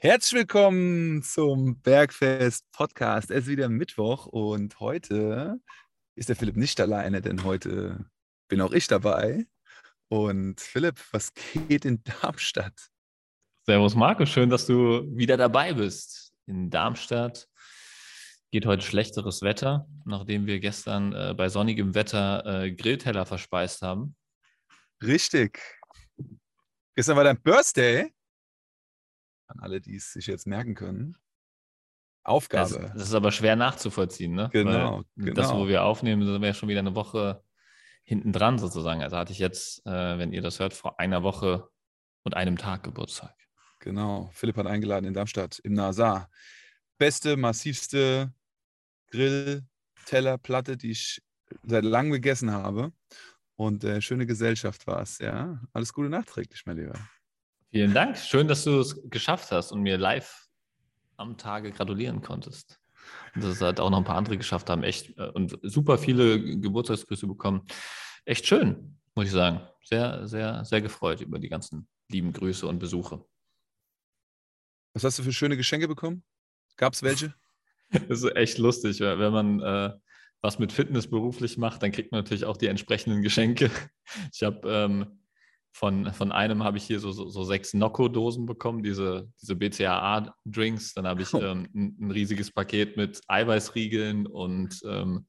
Herzlich willkommen zum Bergfest Podcast. Es ist wieder Mittwoch und heute ist der Philipp nicht alleine, denn heute bin auch ich dabei. Und Philipp, was geht in Darmstadt? Servus Marco, schön, dass du wieder dabei bist. In Darmstadt geht heute schlechteres Wetter, nachdem wir gestern äh, bei sonnigem Wetter äh, Grillteller verspeist haben. Richtig. Gestern war dein Birthday an alle, die es sich jetzt merken können. Aufgabe. Das, das ist aber schwer nachzuvollziehen, ne? Genau, genau. Das, wo wir aufnehmen, sind wir ja schon wieder eine Woche hinten dran sozusagen. Also hatte ich jetzt, äh, wenn ihr das hört, vor einer Woche und einem Tag Geburtstag. Genau. Philipp hat eingeladen in Darmstadt im Nasar. Beste, massivste Grill-Tellerplatte, die ich seit langem gegessen habe. Und äh, schöne Gesellschaft war es, ja. Alles Gute nachträglich, mein Lieber. Vielen Dank. Schön, dass du es geschafft hast und mir live am Tage gratulieren konntest. Und dass es halt auch noch ein paar andere geschafft haben. Echt äh, und super viele Geburtstagsgrüße bekommen. Echt schön, muss ich sagen. Sehr, sehr, sehr gefreut über die ganzen lieben Grüße und Besuche. Was hast du für schöne Geschenke bekommen? Gab es welche? Das ist echt lustig, wenn man äh, was mit Fitness beruflich macht, dann kriegt man natürlich auch die entsprechenden Geschenke. Ich habe ähm, von, von einem habe ich hier so, so, so sechs Nocco-Dosen bekommen, diese, diese BCAA-Drinks. Dann habe ich oh. ähm, ein, ein, riesiges Paket mit Eiweißriegeln und ähm,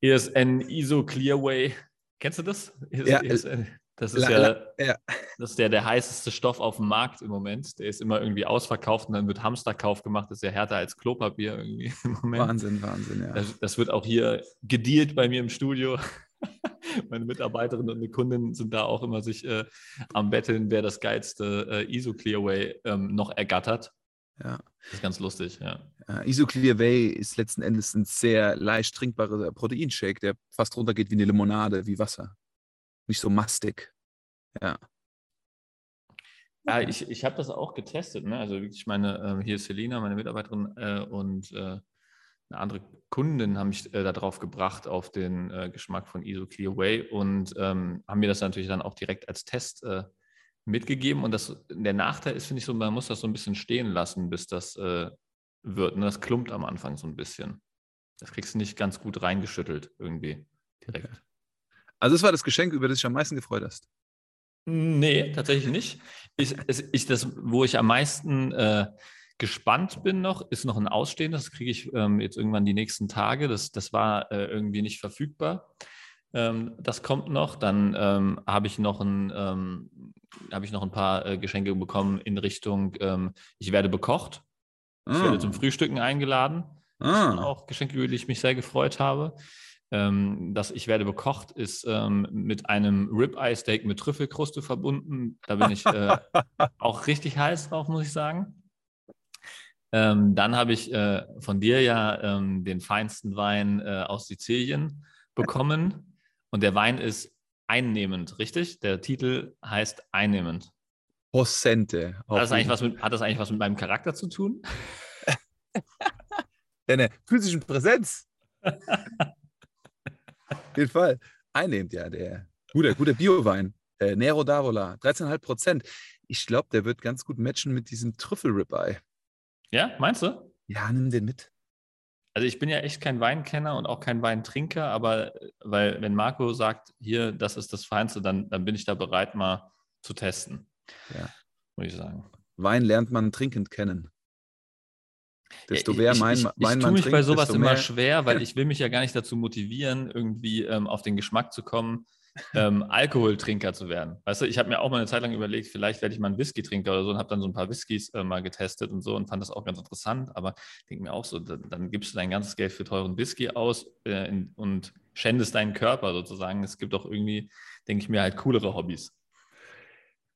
ESN ISO Clearway. Kennst du das? Ja, ESN. Das ist, la, ja, ja, das ist der, der heißeste Stoff auf dem Markt im Moment. Der ist immer irgendwie ausverkauft und dann wird Hamsterkauf gemacht. Das ist ja härter als Klopapier irgendwie im Moment. Wahnsinn, Wahnsinn, ja. Das, das wird auch hier gedealt bei mir im Studio. Meine Mitarbeiterinnen und eine Kundin sind da auch immer sich äh, am Betteln, wer das geilste äh, ISO Clearway ähm, noch ergattert. Ja. Das ist ganz lustig, ja. ja ISO Clearway ist letzten Endes ein sehr leicht trinkbarer Proteinshake, der fast runtergeht wie eine Limonade, wie Wasser. Nicht so mastig. Ja. Ja, ich, ich habe das auch getestet. Ne? Also wirklich meine, äh, hier ist Selina, meine Mitarbeiterin äh, und äh, eine andere Kundin haben mich äh, darauf gebracht, auf den äh, Geschmack von ISO Clear Way und ähm, haben mir das natürlich dann auch direkt als Test äh, mitgegeben. Und das, der Nachteil ist, finde ich so, man muss das so ein bisschen stehen lassen, bis das äh, wird. Und das klumpt am Anfang so ein bisschen. Das kriegst du nicht ganz gut reingeschüttelt irgendwie direkt. Also das war das Geschenk, über das ich am meisten gefreut hast. Nee, tatsächlich nicht. Ich, ich, das, wo ich am meisten äh, gespannt bin noch, ist noch ein Ausstehendes, das kriege ich ähm, jetzt irgendwann die nächsten Tage. Das, das war äh, irgendwie nicht verfügbar. Ähm, das kommt noch. Dann ähm, habe ich noch ein, ähm, habe ich noch ein paar äh, Geschenke bekommen in Richtung, ähm, ich werde bekocht. Ich ah. werde zum Frühstücken eingeladen. Ah. auch Geschenke, über die ich mich sehr gefreut habe. Ähm, das Ich werde bekocht ist ähm, mit einem Ribeye-Steak mit Trüffelkruste verbunden. Da bin ich äh, auch richtig heiß drauf, muss ich sagen. Ähm, dann habe ich äh, von dir ja ähm, den feinsten Wein äh, aus Sizilien bekommen. Und der Wein ist einnehmend, richtig? Der Titel heißt einnehmend. Possente. Hat das, eigentlich was mit, hat das eigentlich was mit meinem Charakter zu tun? Deine physischen Präsenz. Auf jeden Fall. Einnehmend, ja, der guter, guter Bio-Wein. Äh, Nero d'Avola, 13,5 Prozent. Ich glaube, der wird ganz gut matchen mit diesem Trüffel-Ribeye. Ja, meinst du? Ja, nimm den mit. Also ich bin ja echt kein Weinkenner und auch kein Weintrinker, aber weil wenn Marco sagt, hier, das ist das Feinste, dann, dann bin ich da bereit, mal zu testen. Ja. Muss ich sagen. Wein lernt man trinkend kennen. Desto mehr mein, ich, ich, ich, ich tue mich trinkt, bei sowas immer schwer, weil ich will mich ja gar nicht dazu motivieren, irgendwie ähm, auf den Geschmack zu kommen, ähm, Alkoholtrinker zu werden. Weißt du, ich habe mir auch mal eine Zeit lang überlegt, vielleicht werde ich mal ein Whisky-Trinker oder so und habe dann so ein paar Whiskys äh, mal getestet und so und fand das auch ganz interessant. Aber denke mir auch so, dann, dann, gibst du dein ganzes Geld für teuren Whisky aus äh, in, und schändest deinen Körper sozusagen. Es gibt auch irgendwie, denke ich mir, halt coolere Hobbys.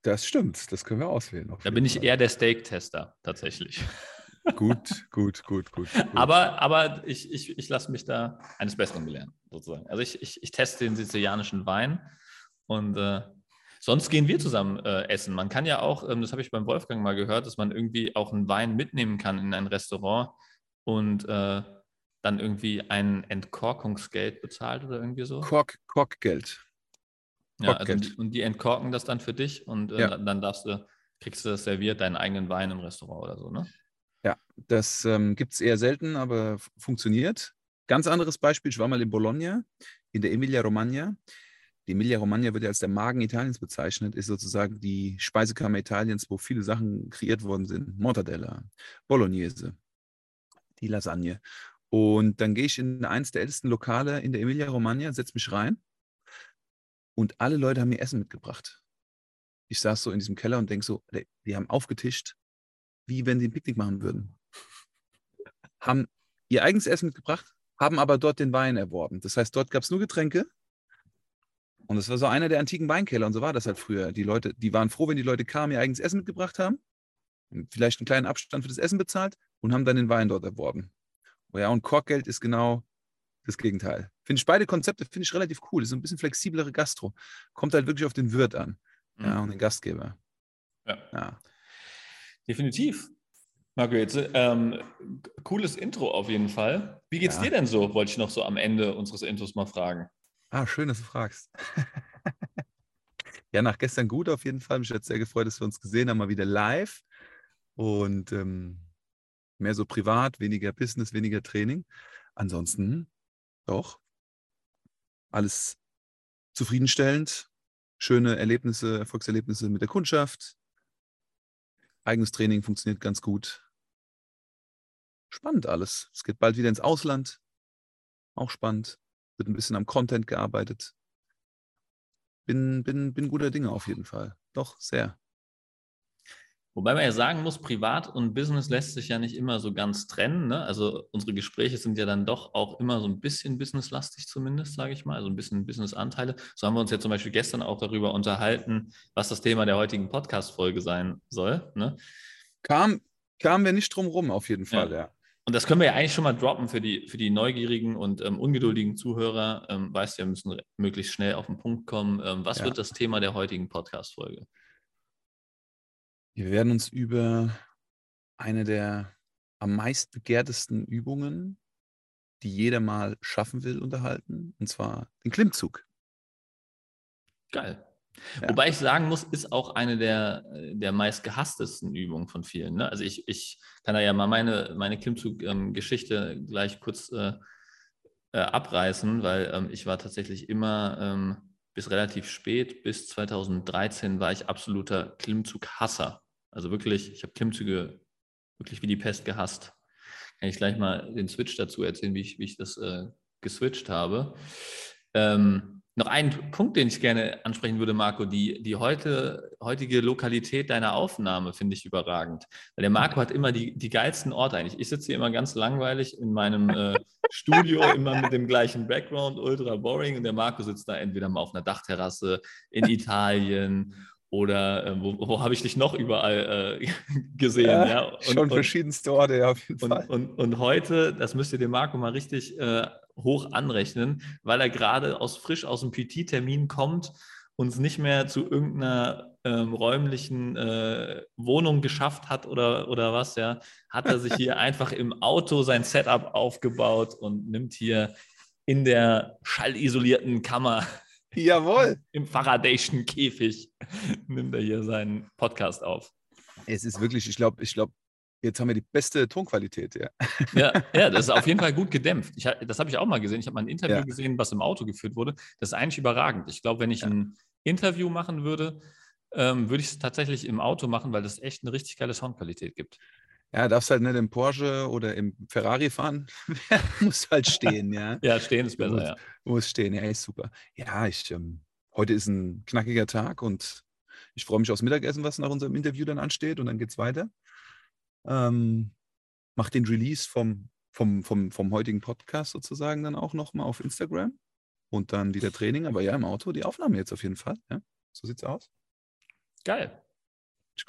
Das stimmt, das können wir auswählen. Da bin ich eher der Steak-Tester tatsächlich. Gut, gut, gut, gut, gut. Aber, aber ich, ich, ich lasse mich da eines Besseren belehren, sozusagen. Also ich, ich, ich teste den sizilianischen Wein und äh, sonst gehen wir zusammen äh, essen. Man kann ja auch, ähm, das habe ich beim Wolfgang mal gehört, dass man irgendwie auch einen Wein mitnehmen kann in ein Restaurant und äh, dann irgendwie ein Entkorkungsgeld bezahlt oder irgendwie so. Kork, Korkgeld. Ja, also und die entkorken das dann für dich und äh, ja. dann darfst du kriegst du das serviert, deinen eigenen Wein im Restaurant oder so, ne? Ja, das ähm, gibt es eher selten, aber funktioniert. Ganz anderes Beispiel, ich war mal in Bologna, in der Emilia-Romagna. Die Emilia-Romagna wird ja als der Magen Italiens bezeichnet, ist sozusagen die Speisekammer Italiens, wo viele Sachen kreiert worden sind. Mortadella, Bolognese, die Lasagne. Und dann gehe ich in eines der ältesten Lokale in der Emilia-Romagna, setze mich rein und alle Leute haben mir Essen mitgebracht. Ich saß so in diesem Keller und denke so, die haben aufgetischt, wie wenn sie ein Picknick machen würden. haben ihr eigenes Essen mitgebracht, haben aber dort den Wein erworben. Das heißt, dort gab es nur Getränke. Und es war so einer der antiken Weinkeller und so war das halt früher. Die Leute, die waren froh, wenn die Leute kamen, ihr eigenes Essen mitgebracht haben, vielleicht einen kleinen Abstand für das Essen bezahlt und haben dann den Wein dort erworben. Oh ja, und Korkgeld ist genau das Gegenteil. Finde ich beide Konzepte finde ich relativ cool. Das ist ein bisschen flexiblere Gastro. Kommt halt wirklich auf den Wirt an. Mhm. Ja, und den Gastgeber. Ja. ja. Definitiv. Marco, jetzt ähm, cooles Intro auf jeden Fall. Wie geht's ja. dir denn so? Wollte ich noch so am Ende unseres Intros mal fragen. Ah, schön, dass du fragst. ja, nach gestern gut auf jeden Fall. Mich hat sehr gefreut, dass wir uns gesehen haben, mal wieder live. Und ähm, mehr so privat, weniger Business, weniger Training. Ansonsten doch alles zufriedenstellend. Schöne Erlebnisse, Erfolgserlebnisse mit der Kundschaft. Eigenes Training funktioniert ganz gut. Spannend alles. Es geht bald wieder ins Ausland. Auch spannend. Wird ein bisschen am Content gearbeitet. Bin, bin, bin guter Dinge auf jeden Fall. Doch, sehr. Wobei man ja sagen muss, Privat und Business lässt sich ja nicht immer so ganz trennen. Ne? Also unsere Gespräche sind ja dann doch auch immer so ein bisschen businesslastig zumindest, sage ich mal, also ein bisschen Businessanteile. So haben wir uns ja zum Beispiel gestern auch darüber unterhalten, was das Thema der heutigen Podcast-Folge sein soll. Ne? Kam, kamen wir nicht drum rum, auf jeden Fall, ja. ja. Und das können wir ja eigentlich schon mal droppen für die, für die neugierigen und ähm, ungeduldigen Zuhörer. Ähm, weißt du, wir müssen möglichst schnell auf den Punkt kommen. Ähm, was ja. wird das Thema der heutigen Podcast-Folge? Wir werden uns über eine der am meist begehrtesten Übungen, die jeder mal schaffen will, unterhalten, und zwar den Klimmzug. Geil. Ja. Wobei ich sagen muss, ist auch eine der, der meist gehasstesten Übungen von vielen. Ne? Also ich, ich kann da ja mal meine, meine Klimmzug-Geschichte ähm, gleich kurz äh, äh, abreißen, weil ähm, ich war tatsächlich immer ähm, bis relativ spät, bis 2013 war ich absoluter Klimmzug-Hasser. Also wirklich, ich habe Klimmzüge wirklich wie die Pest gehasst. Kann ich gleich mal den Switch dazu erzählen, wie ich, wie ich das äh, geswitcht habe. Ähm, noch ein Punkt, den ich gerne ansprechen würde, Marco, die, die heute, heutige Lokalität deiner Aufnahme finde ich überragend. Weil der Marco hat immer die, die geilsten Orte eigentlich. Ich sitze hier immer ganz langweilig in meinem äh, Studio, immer mit dem gleichen Background, ultra boring. Und der Marco sitzt da entweder mal auf einer Dachterrasse in Italien oder äh, wo, wo habe ich dich noch überall äh, gesehen? Ja, ja? Und, schon verschiedenste Orte, ja, auf jeden und, Fall. Und, und, heute, das müsst ihr dem Marco mal richtig äh, hoch anrechnen, weil er gerade aus frisch aus dem PT-Termin kommt, uns nicht mehr zu irgendeiner ähm, räumlichen äh, Wohnung geschafft hat oder, oder was, ja, hat er sich hier einfach im Auto sein Setup aufgebaut und nimmt hier in der schallisolierten Kammer Jawohl. Im Faradayschen Käfig nimmt er hier seinen Podcast auf. Es ist wirklich, ich glaube, ich glaube, jetzt haben wir die beste Tonqualität, ja. Ja, ja das ist auf jeden Fall gut gedämpft. Ich, das habe ich auch mal gesehen. Ich habe mal ein Interview ja. gesehen, was im Auto geführt wurde. Das ist eigentlich überragend. Ich glaube, wenn ich ja. ein Interview machen würde, ähm, würde ich es tatsächlich im Auto machen, weil das echt eine richtig geile Soundqualität gibt. Ja, darfst halt nicht im Porsche oder im Ferrari fahren. muss halt stehen, ja. ja, stehen ist besser, muss, ja. Muss stehen, ja, ist super. Ja, ich, ähm, heute ist ein knackiger Tag und ich freue mich aufs Mittagessen, was nach unserem Interview dann ansteht und dann geht es weiter. Ähm, mach den Release vom, vom, vom, vom heutigen Podcast sozusagen dann auch nochmal auf Instagram und dann wieder Training. Aber ja, im Auto die Aufnahme jetzt auf jeden Fall. Ja, so sieht's aus. Geil.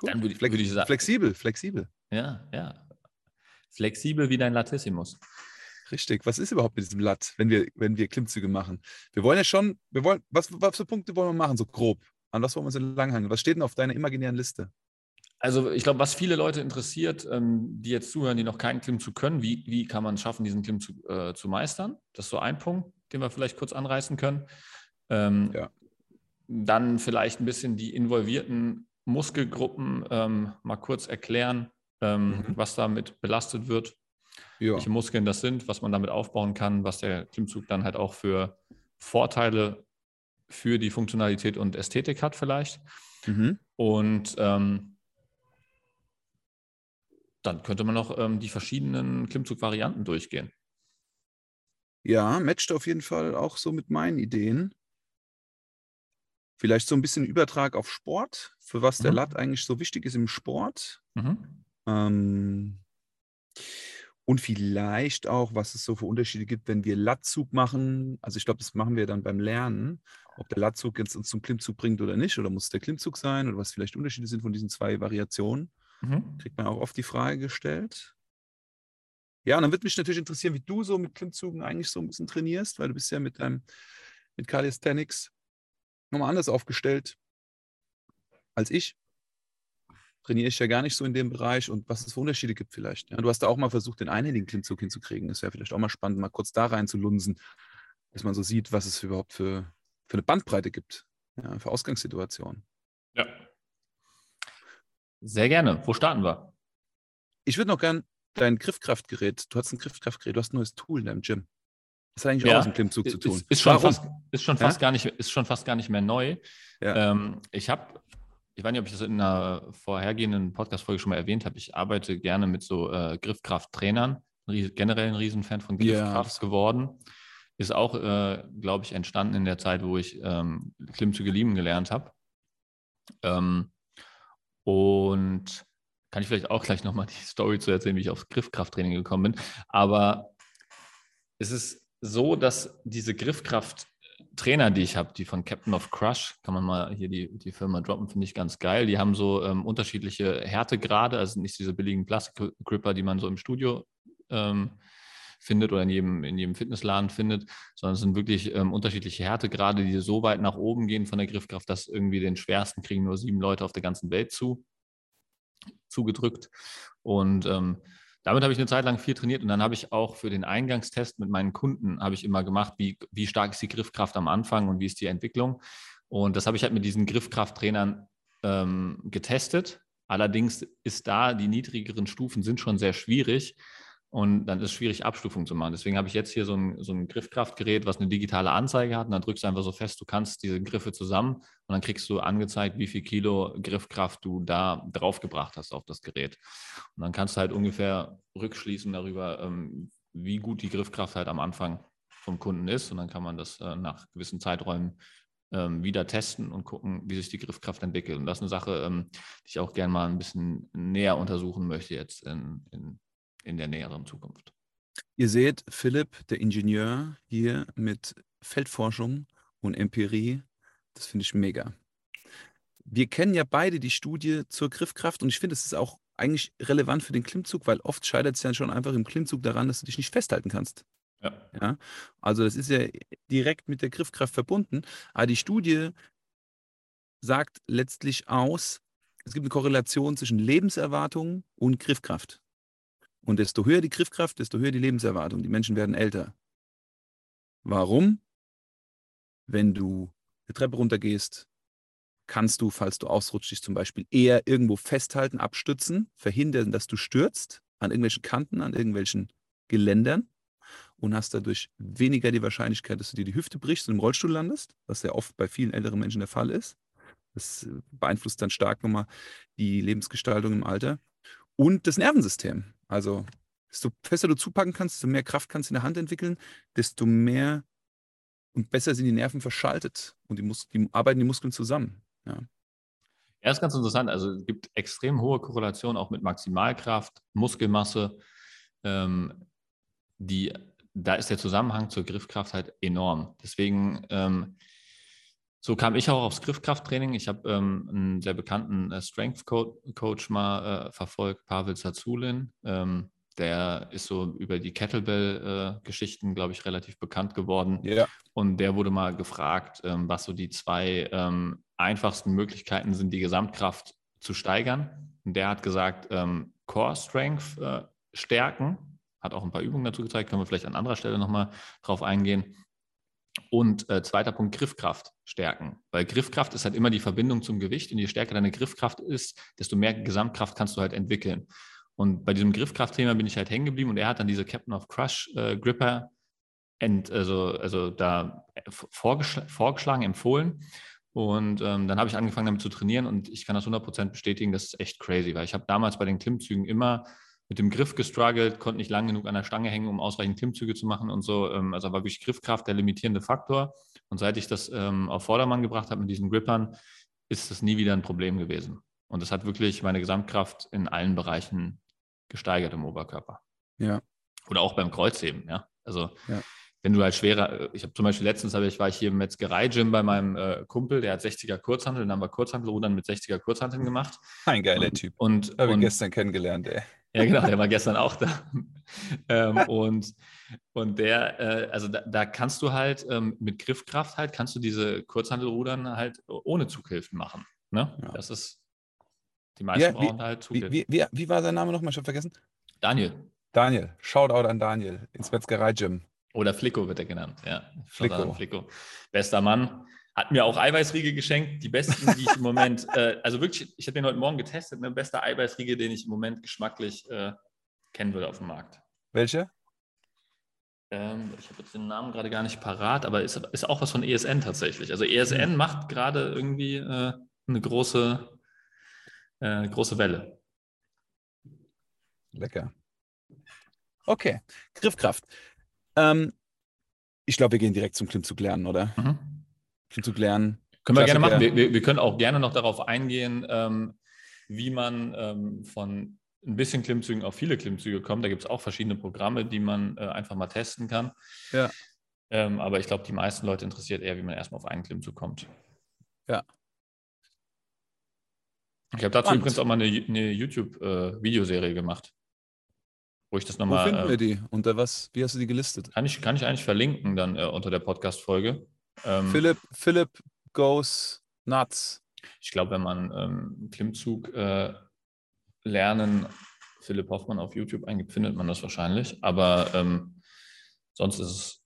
Dann würde, Flex würde ich sagen. Flexibel, flexibel. Ja, ja. Flexibel wie dein Latissimus. Richtig. Was ist überhaupt mit diesem Lat, wenn wir, wenn wir Klimmzüge machen? Wir wollen ja schon, wir wollen, was, was für Punkte wollen wir machen, so grob? An was wollen wir uns entlanghangen? Was steht denn auf deiner imaginären Liste? Also ich glaube, was viele Leute interessiert, ähm, die jetzt zuhören, die noch keinen Klimmzug können, wie, wie kann man es schaffen, diesen Klimmzug äh, zu meistern? Das ist so ein Punkt, den wir vielleicht kurz anreißen können. Ähm, ja. Dann vielleicht ein bisschen die involvierten Muskelgruppen ähm, mal kurz erklären, ähm, mhm. was damit belastet wird, ja. welche Muskeln das sind, was man damit aufbauen kann, was der Klimmzug dann halt auch für Vorteile für die Funktionalität und Ästhetik hat vielleicht. Mhm. Und ähm, dann könnte man noch ähm, die verschiedenen Klimmzug-Varianten durchgehen. Ja, matcht auf jeden Fall auch so mit meinen Ideen. Vielleicht so ein bisschen Übertrag auf Sport, für was der mhm. Lat eigentlich so wichtig ist im Sport. Mhm. Ähm, und vielleicht auch, was es so für Unterschiede gibt, wenn wir Latzug machen. Also ich glaube, das machen wir dann beim Lernen, ob der Latzug jetzt uns zum Klimmzug bringt oder nicht, oder muss es der Klimmzug sein, oder was vielleicht Unterschiede sind von diesen zwei Variationen. Mhm. Kriegt man auch oft die Frage gestellt. Ja, und dann würde mich natürlich interessieren, wie du so mit Klimmzügen eigentlich so ein bisschen trainierst, weil du bist ja mit deinem, mit Calisthenics nochmal anders aufgestellt als ich. Trainiere ich ja gar nicht so in dem Bereich und was es für Unterschiede gibt vielleicht. Ja, du hast da auch mal versucht, den einhändigen Klimmzug hinzukriegen. Das wäre vielleicht auch mal spannend, mal kurz da rein zu lunsen, dass man so sieht, was es überhaupt für, für eine Bandbreite gibt, ja, für Ausgangssituationen. Ja. Sehr gerne. Wo starten wir? Ich würde noch gern dein Griffkraftgerät, du hast ein Griffkraftgerät, du hast ein neues Tool in deinem Gym. Das hat eigentlich ja, auch was mit Klimmzug zu tun. Ist, ist schon, fast, ist, schon fast ja? gar nicht, ist schon fast gar nicht mehr neu. Ja. Ähm, ich habe, ich weiß nicht, ob ich das in einer vorhergehenden Podcast-Folge schon mal erwähnt habe, ich arbeite gerne mit so äh, Griffkraft-Trainern, generell ein Riesenfan von Griffkraft geworden. Ist auch, äh, glaube ich, entstanden in der Zeit, wo ich ähm, Klimmzüge lieben gelernt habe. Ähm, und kann ich vielleicht auch gleich nochmal die Story zu erzählen, wie ich aufs Griffkrafttraining gekommen bin. Aber es ist so, dass diese Griffkraft-Trainer, die ich habe, die von Captain of Crush, kann man mal hier die, die Firma droppen, finde ich ganz geil. Die haben so ähm, unterschiedliche Härtegrade, also nicht diese billigen Plastik-Gripper, die man so im Studio ähm, findet oder in jedem, in jedem Fitnessladen findet, sondern es sind wirklich ähm, unterschiedliche Härtegrade, die so weit nach oben gehen von der Griffkraft, dass irgendwie den schwersten kriegen nur sieben Leute auf der ganzen Welt zu zugedrückt. Und ähm, damit habe ich eine Zeit lang viel trainiert und dann habe ich auch für den Eingangstest mit meinen Kunden habe ich immer gemacht, wie, wie stark ist die Griffkraft am Anfang und wie ist die Entwicklung. Und das habe ich halt mit diesen Griffkrafttrainern ähm, getestet. Allerdings ist da, die niedrigeren Stufen sind schon sehr schwierig, und dann ist es schwierig, Abstufung zu machen. Deswegen habe ich jetzt hier so ein, so ein Griffkraftgerät, was eine digitale Anzeige hat. Und dann drückst du einfach so fest, du kannst diese Griffe zusammen und dann kriegst du angezeigt, wie viel Kilo Griffkraft du da draufgebracht hast auf das Gerät. Und dann kannst du halt ungefähr rückschließen darüber, ähm, wie gut die Griffkraft halt am Anfang vom Kunden ist. Und dann kann man das äh, nach gewissen Zeiträumen ähm, wieder testen und gucken, wie sich die Griffkraft entwickelt. Und das ist eine Sache, ähm, die ich auch gerne mal ein bisschen näher untersuchen möchte jetzt in, in in der näheren Zukunft. Ihr seht Philipp, der Ingenieur, hier mit Feldforschung und Empirie. Das finde ich mega. Wir kennen ja beide die Studie zur Griffkraft und ich finde, es ist auch eigentlich relevant für den Klimmzug, weil oft scheitert es ja schon einfach im Klimmzug daran, dass du dich nicht festhalten kannst. Ja. ja. Also das ist ja direkt mit der Griffkraft verbunden. Aber die Studie sagt letztlich aus, es gibt eine Korrelation zwischen Lebenserwartung und Griffkraft. Und desto höher die Griffkraft, desto höher die Lebenserwartung. Die Menschen werden älter. Warum? Wenn du eine Treppe runtergehst, kannst du, falls du ausrutschst, dich zum Beispiel eher irgendwo festhalten, abstützen, verhindern, dass du stürzt an irgendwelchen Kanten, an irgendwelchen Geländern und hast dadurch weniger die Wahrscheinlichkeit, dass du dir die Hüfte brichst und im Rollstuhl landest, was ja oft bei vielen älteren Menschen der Fall ist. Das beeinflusst dann stark nochmal die Lebensgestaltung im Alter. Und das Nervensystem. Also, desto fester du zupacken kannst, desto mehr Kraft kannst du in der Hand entwickeln, desto mehr und besser sind die Nerven verschaltet und die, Mus die arbeiten die Muskeln zusammen. Ja. Ja, ist ganz interessant. Also es gibt extrem hohe Korrelationen auch mit Maximalkraft, Muskelmasse. Ähm, die, da ist der Zusammenhang zur Griffkraft halt enorm. Deswegen, ähm, so kam ich auch aufs Griffkrafttraining. Ich habe ähm, einen sehr bekannten äh, Strength Coach mal äh, verfolgt, Pavel Zazulin. Ähm, der ist so über die Kettlebell-Geschichten, äh, glaube ich, relativ bekannt geworden. Ja. Und der wurde mal gefragt, ähm, was so die zwei ähm, einfachsten Möglichkeiten sind, die Gesamtkraft zu steigern. Und der hat gesagt, ähm, Core Strength äh, stärken. Hat auch ein paar Übungen dazu gezeigt, können wir vielleicht an anderer Stelle nochmal drauf eingehen. Und äh, zweiter Punkt, Griffkraft stärken. Weil Griffkraft ist halt immer die Verbindung zum Gewicht und je stärker deine Griffkraft ist, desto mehr Gesamtkraft kannst du halt entwickeln. Und bei diesem Griffkraftthema bin ich halt hängen geblieben und er hat dann diese Captain of Crush äh, Gripper ent, also, also da vorgeschl vorgeschlagen, empfohlen. Und ähm, dann habe ich angefangen damit zu trainieren und ich kann das 100% bestätigen, das ist echt crazy, weil ich habe damals bei den Klimmzügen immer mit dem Griff gestruggelt, konnte nicht lang genug an der Stange hängen, um ausreichend Klimmzüge zu machen und so. Ähm, also war wirklich Griffkraft der limitierende Faktor. Und seit ich das ähm, auf Vordermann gebracht habe mit diesen Grippern, ist das nie wieder ein Problem gewesen. Und das hat wirklich meine Gesamtkraft in allen Bereichen gesteigert im Oberkörper. Ja. Oder auch beim Kreuzheben, ja. Also ja. wenn du halt schwerer, ich habe zum Beispiel letztens, ich, war ich hier im Metzgerei-Gym bei meinem äh, Kumpel, der hat 60er Kurzhanteln, dann haben wir Kurzhantelrudern mit 60er Kurzhanteln gemacht. Ein geiler Typ. Und, Habe und, ich gestern kennengelernt, ey. Ja, genau, der war gestern auch da. ähm, und, und der, äh, also da, da, kannst du halt ähm, mit Griffkraft halt, kannst du diese Kurzhantelrudern halt ohne Zughilfen machen. Ne? Ja. Das ist, die meisten ja, wie, brauchen halt Zughilfen. Wie, wie, wie, war sein Name nochmal? Ich habe vergessen. Daniel. Daniel. Shoutout an Daniel ins Metzgerei-Gym. Oder Flicko wird er genannt, ja. Flicko. Flicko. Bester Mann. Hat mir auch Eiweißriegel geschenkt, die besten, die ich im Moment, äh, also wirklich, ich habe den heute Morgen getestet, ne, bester Eiweißriegel, den ich im Moment geschmacklich äh, kennen würde auf dem Markt. Welche? Ähm, ich habe jetzt den Namen gerade gar nicht parat, aber ist, ist auch was von ESN tatsächlich. Also ESN mhm. macht gerade irgendwie äh, eine große, äh, große Welle. Lecker. Okay, Griffkraft. Ähm, ich glaube, wir gehen direkt zum Klimmzug lernen, oder? Mhm. Klimmzug lernen. Können wir gerne machen. Wir, wir, wir, können auch gerne noch darauf eingehen, ähm, wie man ähm, von ein bisschen Klimmzügen auf viele Klimmzüge kommt. Da gibt es auch verschiedene Programme, die man äh, einfach mal testen kann. Ja. Ähm, aber ich glaube, die meisten Leute interessiert eher, wie man erstmal auf einen Klimmzug kommt. Ja. Ich habe dazu Spannend. übrigens auch mal eine, eine YouTube-Videoserie äh, gemacht wo ich das nochmal. Wo finden äh, wir die? Unter was? Wie hast du die gelistet? Kann ich, kann ich eigentlich verlinken dann äh, unter der Podcast-Folge. Ähm, Philipp, Philipp goes nuts. Ich glaube, wenn man ähm, Klimmzug äh, lernen Philipp Hoffmann auf YouTube eingibt, findet man das wahrscheinlich. Aber ähm, sonst ist es.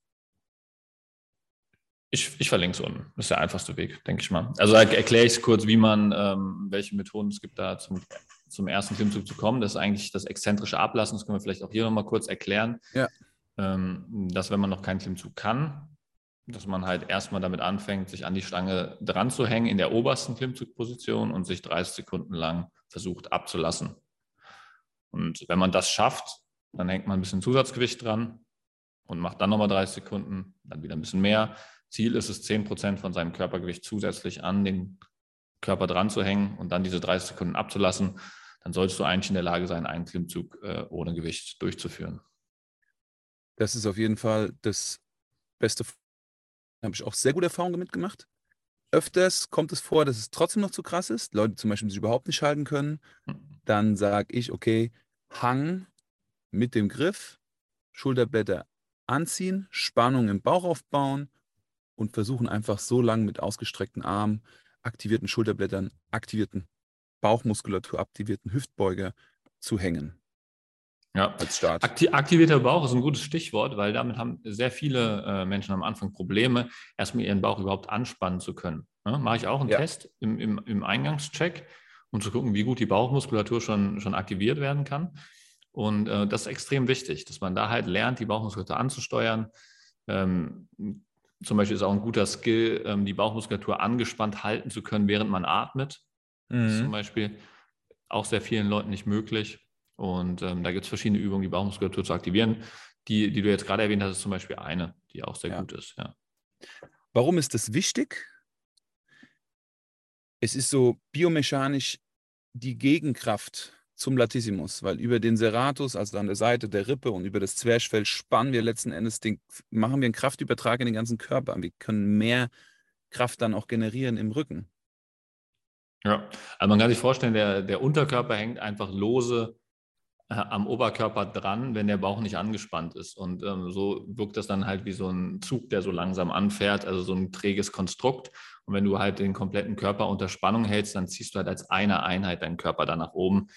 Ich, ich verlinke es unten. Das ist der einfachste Weg, denke ich mal. Also erkläre ich es kurz, wie man, ähm, welche Methoden es gibt da zum zum ersten Klimmzug zu kommen. Das ist eigentlich das exzentrische Ablassen. Das können wir vielleicht auch hier nochmal kurz erklären. Ja. Ähm, dass wenn man noch keinen Klimmzug kann, dass man halt erstmal damit anfängt, sich an die Stange dran zu hängen in der obersten Klimmzugposition und sich 30 Sekunden lang versucht abzulassen. Und wenn man das schafft, dann hängt man ein bisschen Zusatzgewicht dran und macht dann nochmal 30 Sekunden, dann wieder ein bisschen mehr. Ziel ist es, 10 Prozent von seinem Körpergewicht zusätzlich an den Körper dran zu hängen und dann diese 30 Sekunden abzulassen dann solltest du eigentlich in der Lage sein, einen Klimmzug äh, ohne Gewicht durchzuführen. Das ist auf jeden Fall das Beste. Da habe ich auch sehr gute Erfahrungen mitgemacht. Öfters kommt es vor, dass es trotzdem noch zu krass ist. Leute zum Beispiel sich überhaupt nicht halten können. Mhm. Dann sage ich, okay, Hang mit dem Griff, Schulterblätter anziehen, Spannung im Bauch aufbauen und versuchen einfach so lange mit ausgestreckten Armen, aktivierten Schulterblättern, aktivierten Bauchmuskulatur aktivierten Hüftbeuger zu hängen. Ja, als Start. Akti aktivierter Bauch ist ein gutes Stichwort, weil damit haben sehr viele äh, Menschen am Anfang Probleme, erstmal ihren Bauch überhaupt anspannen zu können. Ja, Mache ich auch einen ja. Test im, im, im Eingangscheck, um zu gucken, wie gut die Bauchmuskulatur schon, schon aktiviert werden kann. Und äh, das ist extrem wichtig, dass man da halt lernt, die Bauchmuskulatur anzusteuern. Ähm, zum Beispiel ist auch ein guter Skill, ähm, die Bauchmuskulatur angespannt halten zu können, während man atmet. Mhm. Das ist zum Beispiel auch sehr vielen Leuten nicht möglich. Und ähm, da gibt es verschiedene Übungen, die Bauchmuskulatur zu aktivieren. Die, die du jetzt gerade erwähnt hast, ist zum Beispiel eine, die auch sehr ja. gut ist. Ja. Warum ist das wichtig? Es ist so biomechanisch die Gegenkraft zum Latissimus, weil über den Serratus, also an der Seite der Rippe und über das Zwerchfell spannen wir letzten Endes den, machen wir einen Kraftübertrag in den ganzen Körper. Wir können mehr Kraft dann auch generieren im Rücken. Ja, also man kann sich vorstellen, der, der Unterkörper hängt einfach lose am Oberkörper dran, wenn der Bauch nicht angespannt ist. Und ähm, so wirkt das dann halt wie so ein Zug, der so langsam anfährt, also so ein träges Konstrukt. Und wenn du halt den kompletten Körper unter Spannung hältst, dann ziehst du halt als eine Einheit deinen Körper dann nach oben,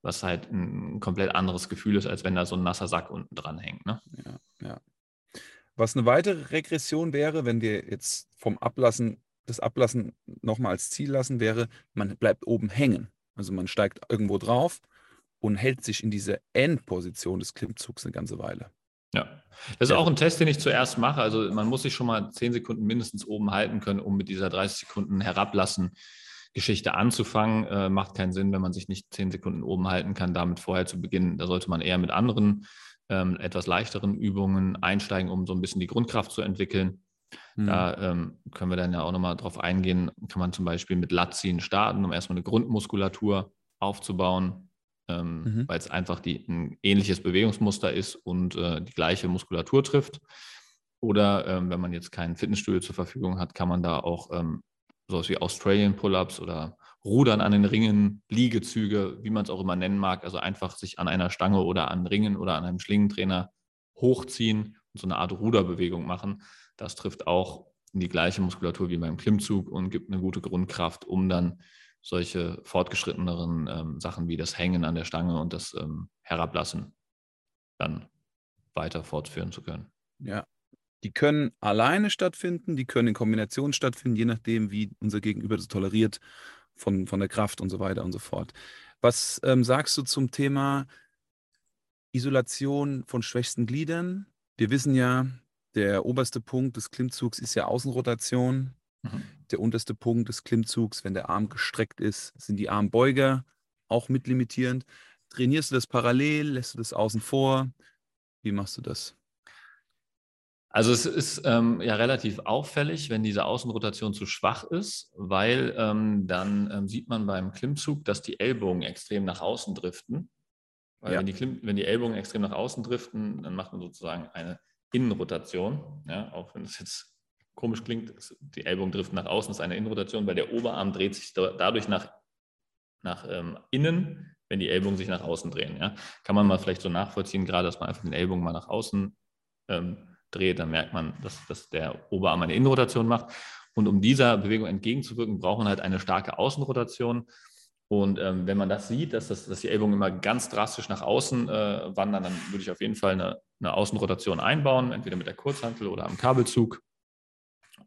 was halt ein komplett anderes Gefühl ist, als wenn da so ein nasser Sack unten dran hängt. Ne? Ja, ja. Was eine weitere Regression wäre, wenn wir jetzt vom Ablassen, das Ablassen nochmal als Ziel lassen, wäre, man bleibt oben hängen. Also man steigt irgendwo drauf und hält sich in dieser Endposition des Klimmzugs eine ganze Weile. Ja, das ist auch ein Test, den ich zuerst mache. Also man muss sich schon mal 10 Sekunden mindestens oben halten können, um mit dieser 30 Sekunden herablassen Geschichte anzufangen. Äh, macht keinen Sinn, wenn man sich nicht 10 Sekunden oben halten kann, damit vorher zu beginnen. Da sollte man eher mit anderen, ähm, etwas leichteren Übungen einsteigen, um so ein bisschen die Grundkraft zu entwickeln. Mhm. Da ähm, können wir dann ja auch nochmal drauf eingehen. Kann man zum Beispiel mit Latziehen starten, um erstmal eine Grundmuskulatur aufzubauen, ähm, mhm. weil es einfach die, ein ähnliches Bewegungsmuster ist und äh, die gleiche Muskulatur trifft. Oder ähm, wenn man jetzt kein Fitnessstudio zur Verfügung hat, kann man da auch ähm, sowas wie Australian Pull-ups oder Rudern an den Ringen, Liegezüge, wie man es auch immer nennen mag, also einfach sich an einer Stange oder an Ringen oder an einem Schlingentrainer hochziehen und so eine Art Ruderbewegung machen. Das trifft auch in die gleiche Muskulatur wie beim Klimmzug und gibt eine gute Grundkraft, um dann solche fortgeschritteneren ähm, Sachen wie das Hängen an der Stange und das ähm, Herablassen dann weiter fortführen zu können. Ja, die können alleine stattfinden, die können in Kombination stattfinden, je nachdem, wie unser Gegenüber das toleriert, von, von der Kraft und so weiter und so fort. Was ähm, sagst du zum Thema Isolation von schwächsten Gliedern? Wir wissen ja, der oberste Punkt des Klimmzugs ist ja Außenrotation. Mhm. Der unterste Punkt des Klimmzugs, wenn der Arm gestreckt ist, sind die Armbeuger auch mitlimitierend. Trainierst du das parallel? Lässt du das außen vor? Wie machst du das? Also es ist ähm, ja relativ auffällig, wenn diese Außenrotation zu schwach ist, weil ähm, dann ähm, sieht man beim Klimmzug, dass die Ellbogen extrem nach außen driften. Weil ja. wenn, die Klimm, wenn die Ellbogen extrem nach außen driften, dann macht man sozusagen eine Innenrotation. Ja, auch wenn es jetzt komisch klingt, die Ellbogen driften nach außen, ist eine Innenrotation, weil der Oberarm dreht sich dadurch nach, nach ähm, innen, wenn die Ellbogen sich nach außen drehen. Ja. Kann man mal vielleicht so nachvollziehen, gerade dass man einfach den Ellbogen mal nach außen ähm, dreht, dann merkt man, dass, dass der Oberarm eine Innenrotation macht. Und um dieser Bewegung entgegenzuwirken, braucht man halt eine starke Außenrotation. Und ähm, wenn man das sieht, dass, das, dass die Ellbogen immer ganz drastisch nach außen äh, wandern, dann würde ich auf jeden Fall eine, eine Außenrotation einbauen, entweder mit der Kurzhantel oder am Kabelzug.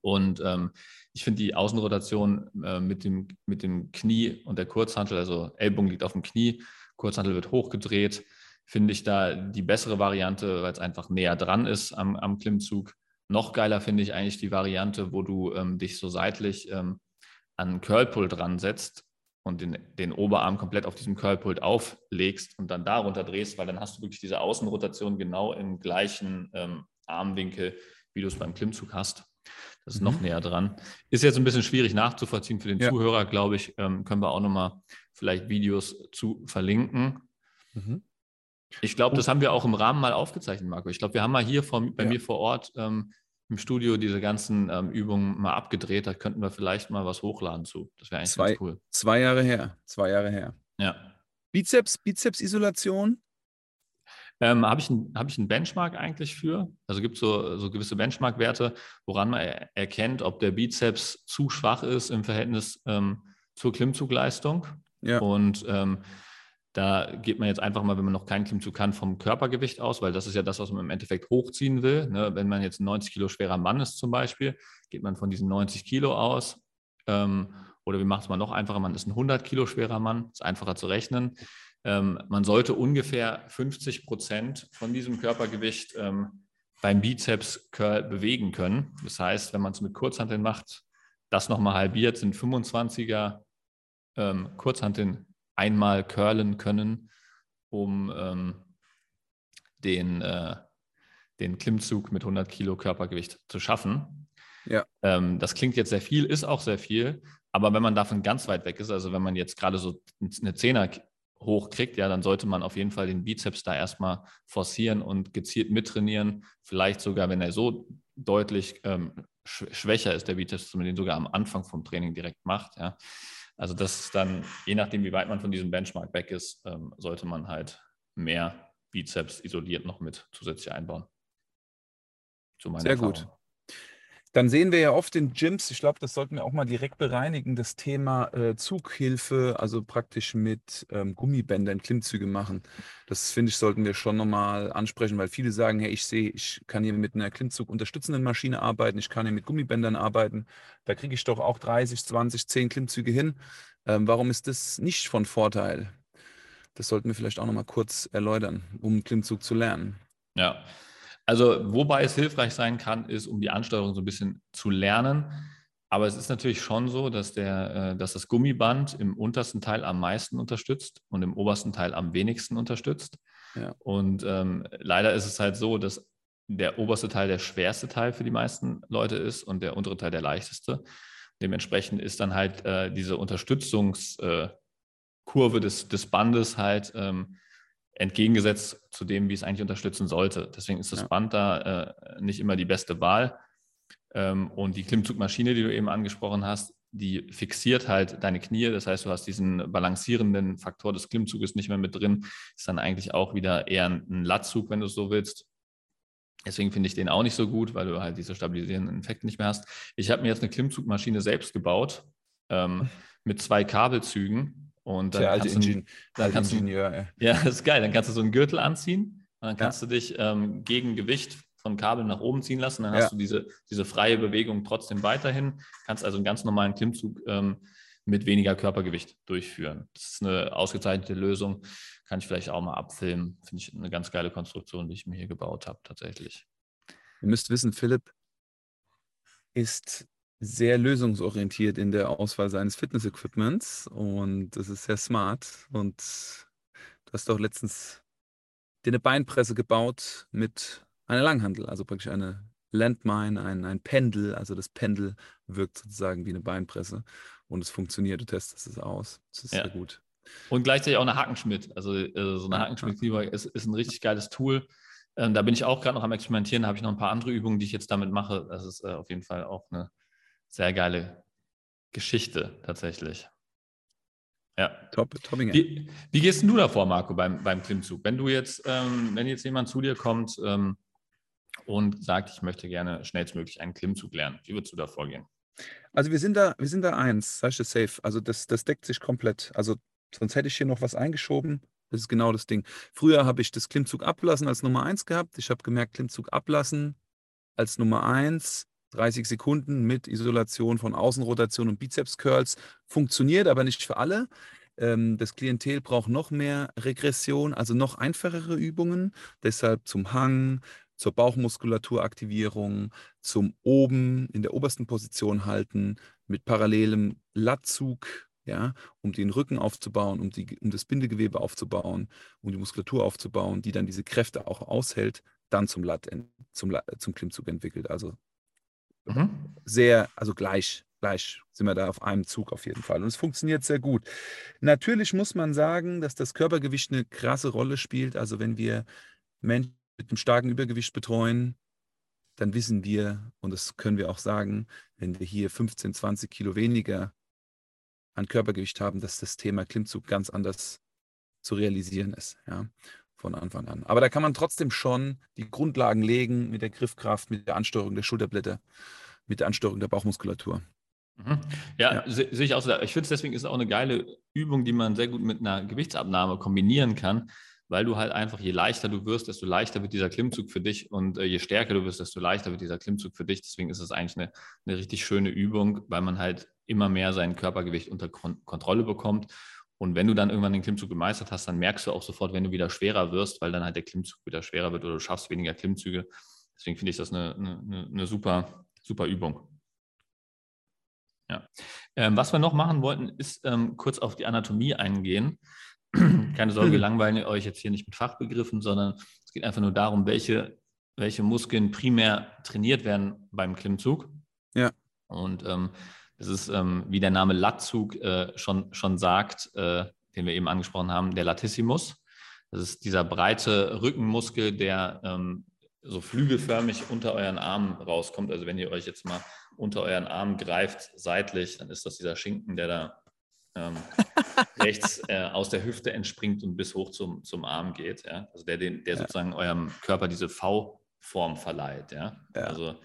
Und ähm, ich finde die Außenrotation äh, mit, dem, mit dem Knie und der Kurzhantel, also Ellbogen liegt auf dem Knie, Kurzhantel wird hochgedreht, finde ich da die bessere Variante, weil es einfach näher dran ist am, am Klimmzug. Noch geiler finde ich eigentlich die Variante, wo du ähm, dich so seitlich ähm, an Curlpult dran setzt und den, den Oberarm komplett auf diesem Curlpult auflegst und dann darunter drehst, weil dann hast du wirklich diese Außenrotation genau im gleichen ähm, Armwinkel, wie du es beim Klimmzug hast. Das ist mhm. noch näher dran. Ist jetzt ein bisschen schwierig nachzuvollziehen für den ja. Zuhörer, glaube ich. Ähm, können wir auch nochmal vielleicht Videos zu verlinken. Mhm. Ich glaube, das haben wir auch im Rahmen mal aufgezeichnet, Marco. Ich glaube, wir haben mal hier vor, bei ja. mir vor Ort ähm, im Studio diese ganzen ähm, Übungen mal abgedreht. Da könnten wir vielleicht mal was hochladen zu. Das wäre eigentlich zwei, ganz cool. Zwei Jahre her. Zwei Jahre her. Ja. Bizeps, Bizeps-Isolation? Ähm, Habe ich, ein, hab ich einen Benchmark eigentlich für? Also gibt es so, so gewisse Benchmark-Werte, woran man er erkennt, ob der Bizeps zu schwach ist im Verhältnis ähm, zur Klimmzugleistung. Ja. Und ähm, da geht man jetzt einfach mal, wenn man noch keinen Klimmzug kann, vom Körpergewicht aus, weil das ist ja das, was man im Endeffekt hochziehen will. Ne? Wenn man jetzt ein 90 Kilo schwerer Mann ist zum Beispiel, geht man von diesen 90 Kilo aus. Ähm, oder wie macht es man noch einfacher? Man ist ein 100 Kilo schwerer Mann, ist einfacher zu rechnen. Ähm, man sollte ungefähr 50 Prozent von diesem Körpergewicht ähm, beim Bizeps Curl bewegen können. Das heißt, wenn man es mit Kurzhanteln macht, das nochmal halbiert, sind 25er ähm, Kurzhanteln einmal curlen können, um ähm, den, äh, den Klimmzug mit 100 Kilo Körpergewicht zu schaffen. Ja. Ähm, das klingt jetzt sehr viel, ist auch sehr viel, aber wenn man davon ganz weit weg ist, also wenn man jetzt gerade so eine Zehner hochkriegt, ja, dann sollte man auf jeden Fall den Bizeps da erstmal forcieren und gezielt mittrainieren. Vielleicht sogar, wenn er so deutlich ähm, schwächer ist, der Bizeps, dass man den sogar am Anfang vom Training direkt macht. Ja. Also das ist dann, je nachdem, wie weit man von diesem Benchmark weg ist, ähm, sollte man halt mehr Bizeps isoliert noch mit zusätzlich einbauen. Sehr Erfahrung. gut. Dann sehen wir ja oft in Gyms, ich glaube, das sollten wir auch mal direkt bereinigen, das Thema äh, Zughilfe, also praktisch mit ähm, Gummibändern Klimmzüge machen. Das finde ich, sollten wir schon nochmal ansprechen, weil viele sagen, hey, ich sehe, ich kann hier mit einer Klimmzug unterstützenden Maschine arbeiten, ich kann hier mit Gummibändern arbeiten, da kriege ich doch auch 30, 20, 10 Klimmzüge hin. Ähm, warum ist das nicht von Vorteil? Das sollten wir vielleicht auch nochmal kurz erläutern, um Klimmzug zu lernen. Ja, also wobei es hilfreich sein kann, ist, um die Ansteuerung so ein bisschen zu lernen. Aber es ist natürlich schon so, dass, der, äh, dass das Gummiband im untersten Teil am meisten unterstützt und im obersten Teil am wenigsten unterstützt. Ja. Und ähm, leider ist es halt so, dass der oberste Teil der schwerste Teil für die meisten Leute ist und der untere Teil der leichteste. Dementsprechend ist dann halt äh, diese Unterstützungskurve äh, des, des Bandes halt ähm, entgegengesetzt zu dem, wie es eigentlich unterstützen sollte. Deswegen ist das ja. Band da äh, nicht immer die beste Wahl. Ähm, und die Klimmzugmaschine, die du eben angesprochen hast, die fixiert halt deine Knie. Das heißt, du hast diesen balancierenden Faktor des Klimmzuges nicht mehr mit drin. Ist dann eigentlich auch wieder eher ein Latzug, wenn du es so willst. Deswegen finde ich den auch nicht so gut, weil du halt diese stabilisierenden Effekte nicht mehr hast. Ich habe mir jetzt eine Klimmzugmaschine selbst gebaut ähm, mit zwei Kabelzügen und dann Der alte, Ingen dann kannst Ingenieur. Du, ja, das ist geil. Dann kannst du so einen Gürtel anziehen und dann kannst ja. du dich ähm, gegen Gewicht von Kabeln nach oben ziehen lassen. Dann ja. hast du diese, diese freie Bewegung trotzdem weiterhin. Kannst also einen ganz normalen Klimmzug ähm, mit weniger Körpergewicht durchführen. Das ist eine ausgezeichnete Lösung. Kann ich vielleicht auch mal abfilmen. Finde ich eine ganz geile Konstruktion, die ich mir hier gebaut habe, tatsächlich. Ihr müsst wissen, Philipp ist sehr lösungsorientiert in der Auswahl seines Fitness-Equipments und das ist sehr smart. Und du hast doch letztens dir eine Beinpresse gebaut mit einer Langhandel, also praktisch eine Landmine, ein, ein Pendel. Also das Pendel wirkt sozusagen wie eine Beinpresse und es funktioniert. Du testest es aus. Das ist ja. sehr gut. Und gleichzeitig auch eine Hackenschmidt. Also, also so eine Hackenschmidt-Kniebeuge ist, ist ein richtig geiles Tool. Ähm, da bin ich auch gerade noch am Experimentieren. Da habe ich noch ein paar andere Übungen, die ich jetzt damit mache. Das ist äh, auf jeden Fall auch eine sehr geile Geschichte tatsächlich. Ja. Top, topping. Wie, wie gehst du davor, Marco, beim, beim Klimmzug? Wenn du jetzt, ähm, wenn jetzt jemand zu dir kommt ähm, und sagt, ich möchte gerne schnellstmöglich einen Klimmzug lernen, wie würdest du da vorgehen? Also wir sind da, wir sind da eins, sag ich das safe. Also das, das deckt sich komplett. Also sonst hätte ich hier noch was eingeschoben. Das ist genau das Ding. Früher habe ich das Klimmzug ablassen als Nummer eins gehabt. Ich habe gemerkt, Klimmzug ablassen als Nummer eins 30 Sekunden mit Isolation von Außenrotation und Bizeps-Curls. Funktioniert aber nicht für alle. Ähm, das Klientel braucht noch mehr Regression, also noch einfachere Übungen. Deshalb zum Hang, zur Bauchmuskulaturaktivierung, zum oben in der obersten Position halten, mit parallelem Lattzug, ja, um den Rücken aufzubauen, um, die, um das Bindegewebe aufzubauen, um die Muskulatur aufzubauen, die dann diese Kräfte auch aushält, dann zum, Lat, zum, zum Klimmzug entwickelt. Also Mhm. Sehr, also gleich, gleich sind wir da auf einem Zug auf jeden Fall. Und es funktioniert sehr gut. Natürlich muss man sagen, dass das Körpergewicht eine krasse Rolle spielt. Also wenn wir Menschen mit einem starken Übergewicht betreuen, dann wissen wir, und das können wir auch sagen, wenn wir hier 15, 20 Kilo weniger an Körpergewicht haben, dass das Thema Klimmzug ganz anders zu realisieren ist. Ja von Anfang an. Aber da kann man trotzdem schon die Grundlagen legen mit der Griffkraft, mit der Ansteuerung der Schulterblätter, mit der Ansteuerung der Bauchmuskulatur. Mhm. Ja, ja. sehe ich auch so. Ich finde, deswegen ist es auch eine geile Übung, die man sehr gut mit einer Gewichtsabnahme kombinieren kann, weil du halt einfach, je leichter du wirst, desto leichter wird dieser Klimmzug für dich und äh, je stärker du wirst, desto leichter wird dieser Klimmzug für dich. Deswegen ist es eigentlich eine, eine richtig schöne Übung, weil man halt immer mehr sein Körpergewicht unter Kon Kontrolle bekommt und wenn du dann irgendwann den Klimmzug gemeistert hast, dann merkst du auch sofort, wenn du wieder schwerer wirst, weil dann halt der Klimmzug wieder schwerer wird oder du schaffst weniger Klimmzüge. Deswegen finde ich das eine, eine, eine, super, super Übung. Ja. Ähm, was wir noch machen wollten, ist ähm, kurz auf die Anatomie eingehen. Keine Sorge, wir langweilen euch jetzt hier nicht mit Fachbegriffen, sondern es geht einfach nur darum, welche, welche Muskeln primär trainiert werden beim Klimmzug. Ja. Und ähm, das ist, ähm, wie der Name Latzug äh, schon, schon sagt, äh, den wir eben angesprochen haben, der Latissimus. Das ist dieser breite Rückenmuskel, der ähm, so flügelförmig unter euren Armen rauskommt. Also wenn ihr euch jetzt mal unter euren Arm greift, seitlich, dann ist das dieser Schinken, der da ähm, rechts äh, aus der Hüfte entspringt und bis hoch zum, zum Arm geht. Ja? Also der, den, der ja. sozusagen eurem Körper diese V-Form verleiht. Ja? ja? Also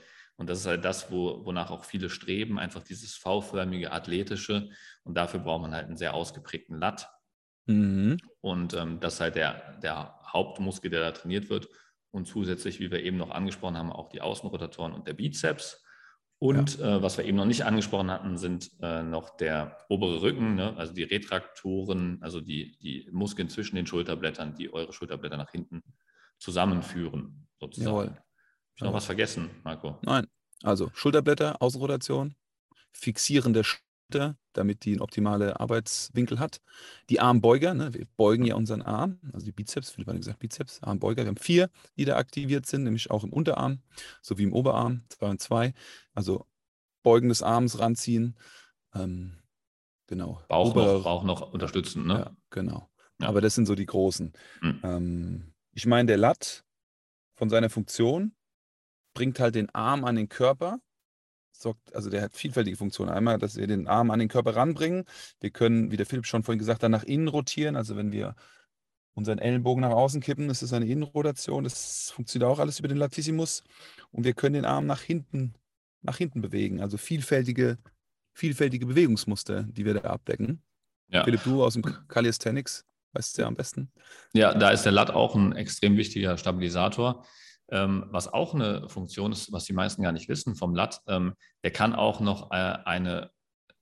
Und das ist halt das, wo, wonach auch viele streben, einfach dieses V-förmige, athletische. Und dafür braucht man halt einen sehr ausgeprägten Latt. Mhm. Und ähm, das ist halt der, der Hauptmuskel, der da trainiert wird. Und zusätzlich, wie wir eben noch angesprochen haben, auch die Außenrotatoren und der Bizeps. Und ja. äh, was wir eben noch nicht angesprochen hatten, sind äh, noch der obere Rücken, ne? also die Retraktoren, also die, die Muskeln zwischen den Schulterblättern, die eure Schulterblätter nach hinten zusammenführen, sozusagen. Jawohl. Habe ich noch was vergessen, Marco? Nein. Also Schulterblätter, Außenrotation, Fixieren der Schulter, damit die einen optimalen Arbeitswinkel hat. Die Armbeuger, ne? wir beugen ja unseren Arm, also die Bizeps, Philipp hat gesagt Bizeps, Armbeuger. Wir haben vier, die da aktiviert sind, nämlich auch im Unterarm sowie im Oberarm, zwei und zwei. Also Beugen des Arms ranziehen. Ähm, genau. Bauch, Ober noch, Bauch noch unterstützen, ne? Ja, genau. Ja. Aber das sind so die großen. Mhm. Ähm, ich meine, der Latt von seiner Funktion bringt halt den Arm an den Körper. Sorgt, also der hat vielfältige Funktionen. Einmal, dass wir den Arm an den Körper ranbringen. Wir können, wie der Philipp schon vorhin gesagt hat, nach innen rotieren. Also wenn wir unseren Ellenbogen nach außen kippen, das ist eine Innenrotation. Das funktioniert auch alles über den Latissimus. Und wir können den Arm nach hinten, nach hinten bewegen. Also vielfältige, vielfältige Bewegungsmuster, die wir da abdecken. Ja. Philipp, du aus dem Calisthenics weißt du ja am besten. Ja, da ist der Lat auch ein extrem wichtiger Stabilisator. Ähm, was auch eine Funktion ist, was die meisten gar nicht wissen vom Lat, ähm, der kann auch noch äh, eine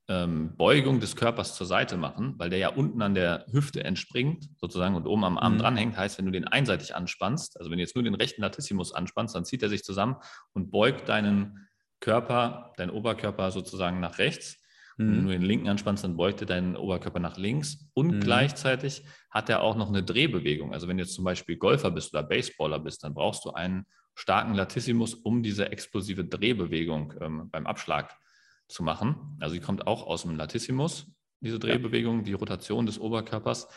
ähm, Beugung des Körpers zur Seite machen, weil der ja unten an der Hüfte entspringt sozusagen und oben am Arm mhm. dranhängt. Heißt, wenn du den einseitig anspannst, also wenn du jetzt nur den rechten Latissimus anspannst, dann zieht er sich zusammen und beugt deinen Körper, deinen Oberkörper sozusagen nach rechts. Mhm. Wenn du den linken anspannst, dann beugt er deinen Oberkörper nach links und mhm. gleichzeitig hat er auch noch eine Drehbewegung. Also wenn du jetzt zum Beispiel Golfer bist oder Baseballer bist, dann brauchst du einen starken Latissimus, um diese explosive Drehbewegung ähm, beim Abschlag zu machen. Also die kommt auch aus dem Latissimus, diese Drehbewegung, die Rotation des Oberkörpers.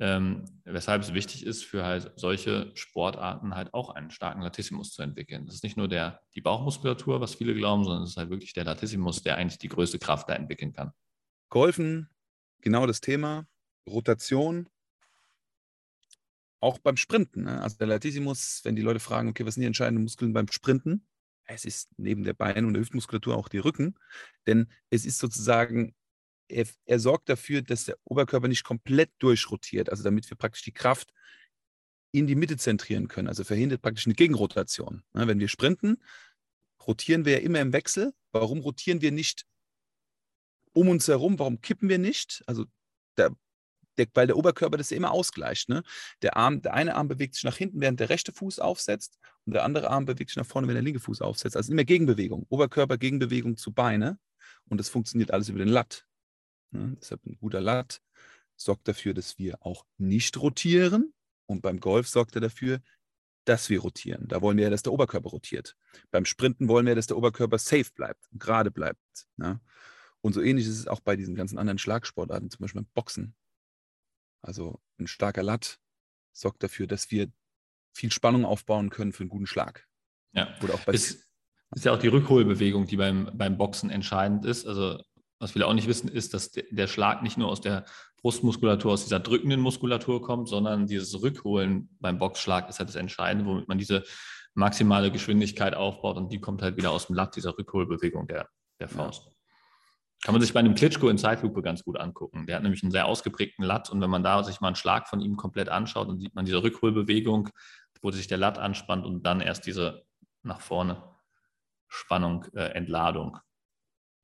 Ähm, weshalb es wichtig ist, für halt solche Sportarten halt auch einen starken Latissimus zu entwickeln. Das ist nicht nur der, die Bauchmuskulatur, was viele glauben, sondern es ist halt wirklich der Latissimus, der eigentlich die größte Kraft da entwickeln kann. Geholfen, genau das Thema, Rotation, auch beim Sprinten. Ne? Also der Latissimus, wenn die Leute fragen, okay, was sind die entscheidenden Muskeln beim Sprinten? Es ist neben der Bein- und der Hüftmuskulatur auch die Rücken, denn es ist sozusagen er, er sorgt dafür, dass der Oberkörper nicht komplett durchrotiert, also damit wir praktisch die Kraft in die Mitte zentrieren können. Also verhindert praktisch eine Gegenrotation. Ja, wenn wir sprinten, rotieren wir ja immer im Wechsel. Warum rotieren wir nicht um uns herum? Warum kippen wir nicht? Also der, der, weil der Oberkörper das ja immer ausgleicht. Ne? Der, Arm, der eine Arm bewegt sich nach hinten, während der rechte Fuß aufsetzt und der andere Arm bewegt sich nach vorne, wenn der linke Fuß aufsetzt. Also immer Gegenbewegung. Oberkörper, Gegenbewegung zu Beine. Und das funktioniert alles über den Latt. Ne? Deshalb ein guter Latt sorgt dafür, dass wir auch nicht rotieren. Und beim Golf sorgt er dafür, dass wir rotieren. Da wollen wir ja, dass der Oberkörper rotiert. Beim Sprinten wollen wir, dass der Oberkörper safe bleibt, gerade bleibt. Ne? Und so ähnlich ist es auch bei diesen ganzen anderen Schlagsportarten, zum Beispiel beim Boxen. Also ein starker Latt sorgt dafür, dass wir viel Spannung aufbauen können für einen guten Schlag. Ja, Oder auch bei ist, ist ja auch die Rückholbewegung, die beim, beim Boxen entscheidend ist. Also was viele auch nicht wissen, ist, dass der Schlag nicht nur aus der Brustmuskulatur, aus dieser drückenden Muskulatur kommt, sondern dieses Rückholen beim Boxschlag ist halt das Entscheidende, womit man diese maximale Geschwindigkeit aufbaut und die kommt halt wieder aus dem Latt, dieser Rückholbewegung der, der Faust. Ja. Kann man sich bei einem Klitschko in Zeitlupe ganz gut angucken. Der hat nämlich einen sehr ausgeprägten Latt und wenn man da sich mal einen Schlag von ihm komplett anschaut, dann sieht man diese Rückholbewegung, wo sich der Latt anspannt und dann erst diese nach vorne Spannung, äh, Entladung.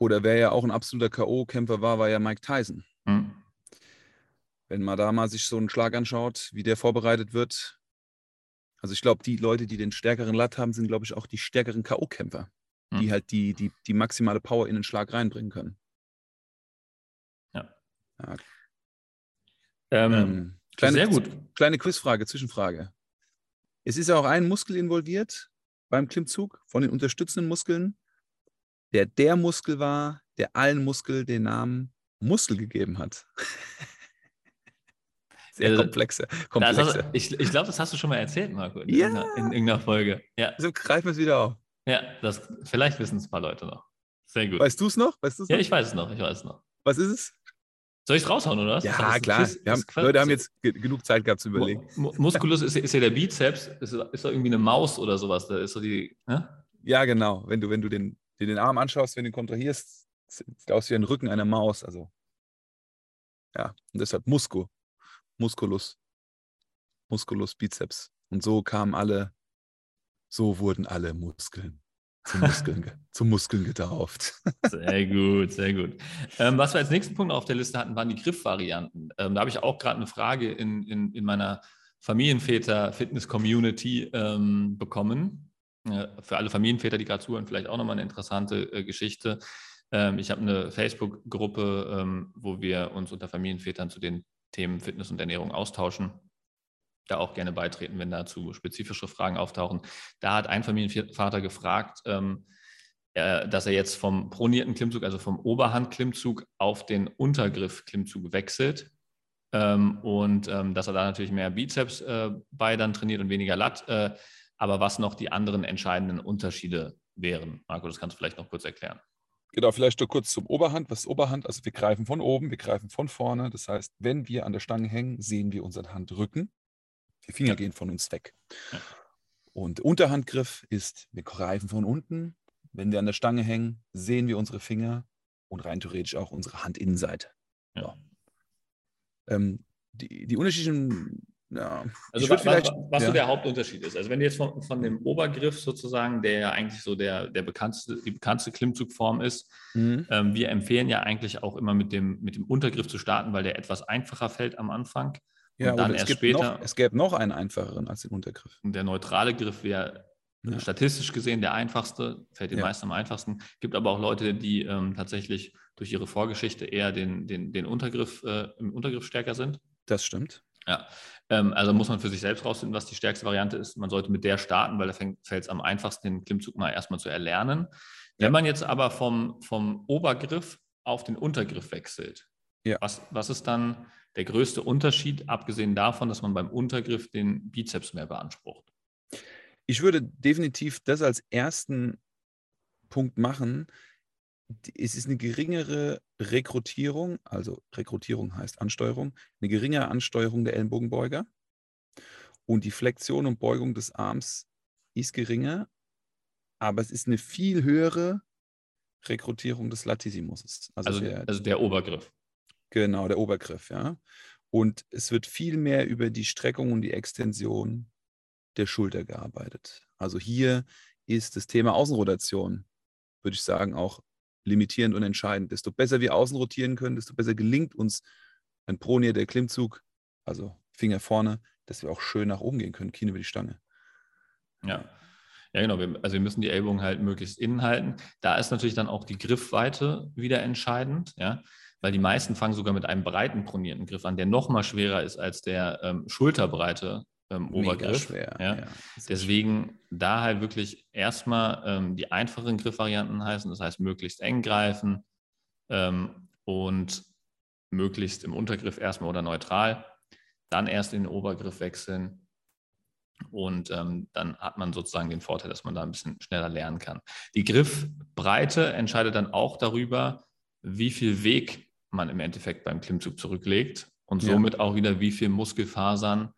Oder wer ja auch ein absoluter K.O.-Kämpfer war, war ja Mike Tyson. Hm. Wenn man da mal sich so einen Schlag anschaut, wie der vorbereitet wird. Also ich glaube, die Leute, die den stärkeren Latt haben, sind, glaube ich, auch die stärkeren K.O.-Kämpfer, hm. die halt die, die, die maximale Power in den Schlag reinbringen können. Ja. ja. Ähm, ähm, kleine, sehr gut. Kleine Quizfrage, Zwischenfrage. Es ist ja auch ein Muskel involviert beim Klimmzug von den unterstützenden Muskeln der der Muskel war, der allen Muskel den Namen Muskel gegeben hat. Sehr komplexe. komplexe. Hast, ich, ich glaube, das hast du schon mal erzählt, Marco, in, ja. irgendeiner, in irgendeiner Folge. Ja. So greifen wir es wieder auf. Ja, das, vielleicht wissen es ein paar Leute noch. Sehr gut. Weißt du es noch? Weißt noch? Ja, ich weiß es noch. Ich weiß es noch. Was ist es? Soll ich es raushauen, oder was? Ja, klar. Haben, Leute haben jetzt genug Zeit gehabt zu überlegen. Muskulus ist, ist ja der Bizeps. Ist, ist da irgendwie eine Maus oder sowas. Da ist so die. Ne? Ja, genau. Wenn du, wenn du den, dir den Arm anschaust, wenn du ihn kontrahierst, sieht aus wie ein Rücken einer Maus. Also, ja, und deshalb Musco, Musculus, Musculus Bizeps. Und so kamen alle, so wurden alle Muskeln zum Muskeln, zum Muskeln getauft. Sehr gut, sehr gut. Ähm, was wir als nächsten Punkt auf der Liste hatten, waren die Griffvarianten. Ähm, da habe ich auch gerade eine Frage in, in, in meiner Familienväter-Fitness-Community ähm, bekommen. Äh, für alle Familienväter, die gerade zuhören, vielleicht auch nochmal eine interessante äh, Geschichte. Ähm, ich habe eine Facebook-Gruppe, ähm, wo wir uns unter Familienvätern zu den Themen Fitness und Ernährung austauschen. Da auch gerne beitreten, wenn dazu spezifische Fragen auftauchen. Da hat ein Familienvater gefragt, ähm, äh, dass er jetzt vom pronierten Klimmzug, also vom Oberhandklimmzug auf den Untergriff-Klimmzug wechselt. Ähm, und ähm, dass er da natürlich mehr Bizeps äh, bei dann trainiert und weniger Lat. Aber was noch die anderen entscheidenden Unterschiede wären. Marco, das kannst du vielleicht noch kurz erklären. Genau, vielleicht nur kurz zum Oberhand. Was ist Oberhand? Also wir greifen von oben, wir greifen von vorne. Das heißt, wenn wir an der Stange hängen, sehen wir unseren Handrücken. Die Finger gehen von uns weg. Ja. Und Unterhandgriff ist, wir greifen von unten. Wenn wir an der Stange hängen, sehen wir unsere Finger und rein theoretisch auch unsere Handinnenseite. Ja. So. Ähm, die, die unterschiedlichen ja. Also was, was, was ja. so der Hauptunterschied ist. Also wenn du jetzt von, von dem Obergriff sozusagen, der ja eigentlich so der, der bekannteste, die bekannteste Klimmzugform ist, mhm. ähm, wir empfehlen ja eigentlich auch immer mit dem, mit dem Untergriff zu starten, weil der etwas einfacher fällt am Anfang. Ja, und dann erst später. Noch, es gäbe noch einen einfacheren als den Untergriff. Und der neutrale Griff wäre ja. statistisch gesehen der einfachste, fällt den ja. meisten am einfachsten. Gibt aber auch Leute, die ähm, tatsächlich durch ihre Vorgeschichte eher den, den, den Untergriff, äh, im Untergriff stärker sind. Das stimmt. Ja, ähm, also muss man für sich selbst rausfinden, was die stärkste Variante ist. Man sollte mit der starten, weil da fällt es am einfachsten, den Klimmzug mal erstmal zu erlernen. Ja. Wenn man jetzt aber vom, vom Obergriff auf den Untergriff wechselt, ja. was, was ist dann der größte Unterschied, abgesehen davon, dass man beim Untergriff den Bizeps mehr beansprucht? Ich würde definitiv das als ersten Punkt machen, es ist eine geringere Rekrutierung, also Rekrutierung heißt Ansteuerung, eine geringere Ansteuerung der Ellenbogenbeuger und die Flexion und Beugung des Arms ist geringer, aber es ist eine viel höhere Rekrutierung des Latissimus. Also, also, der, also der Obergriff. Genau, der Obergriff, ja. Und es wird viel mehr über die Streckung und die Extension der Schulter gearbeitet. Also hier ist das Thema Außenrotation, würde ich sagen, auch limitierend und entscheidend. Desto besser wir außen rotieren können, desto besser gelingt uns ein Pronier, der Klimmzug, also Finger vorne, dass wir auch schön nach oben gehen können, Kinn über die Stange. Ja. Ja, genau. also wir müssen die Ellbogen halt möglichst innen halten. Da ist natürlich dann auch die Griffweite wieder entscheidend, ja, weil die meisten fangen sogar mit einem breiten pronierten Griff an, der noch mal schwerer ist als der ähm, schulterbreite ähm, Obergriff. Schwer, ja. ja Deswegen schwer. da halt wirklich erstmal ähm, die einfachen Griffvarianten heißen, das heißt möglichst eng greifen ähm, und möglichst im Untergriff erstmal oder neutral, dann erst in den Obergriff wechseln und ähm, dann hat man sozusagen den Vorteil, dass man da ein bisschen schneller lernen kann. Die Griffbreite entscheidet dann auch darüber, wie viel Weg man im Endeffekt beim Klimmzug zurücklegt und somit ja. auch wieder, wie viel Muskelfasern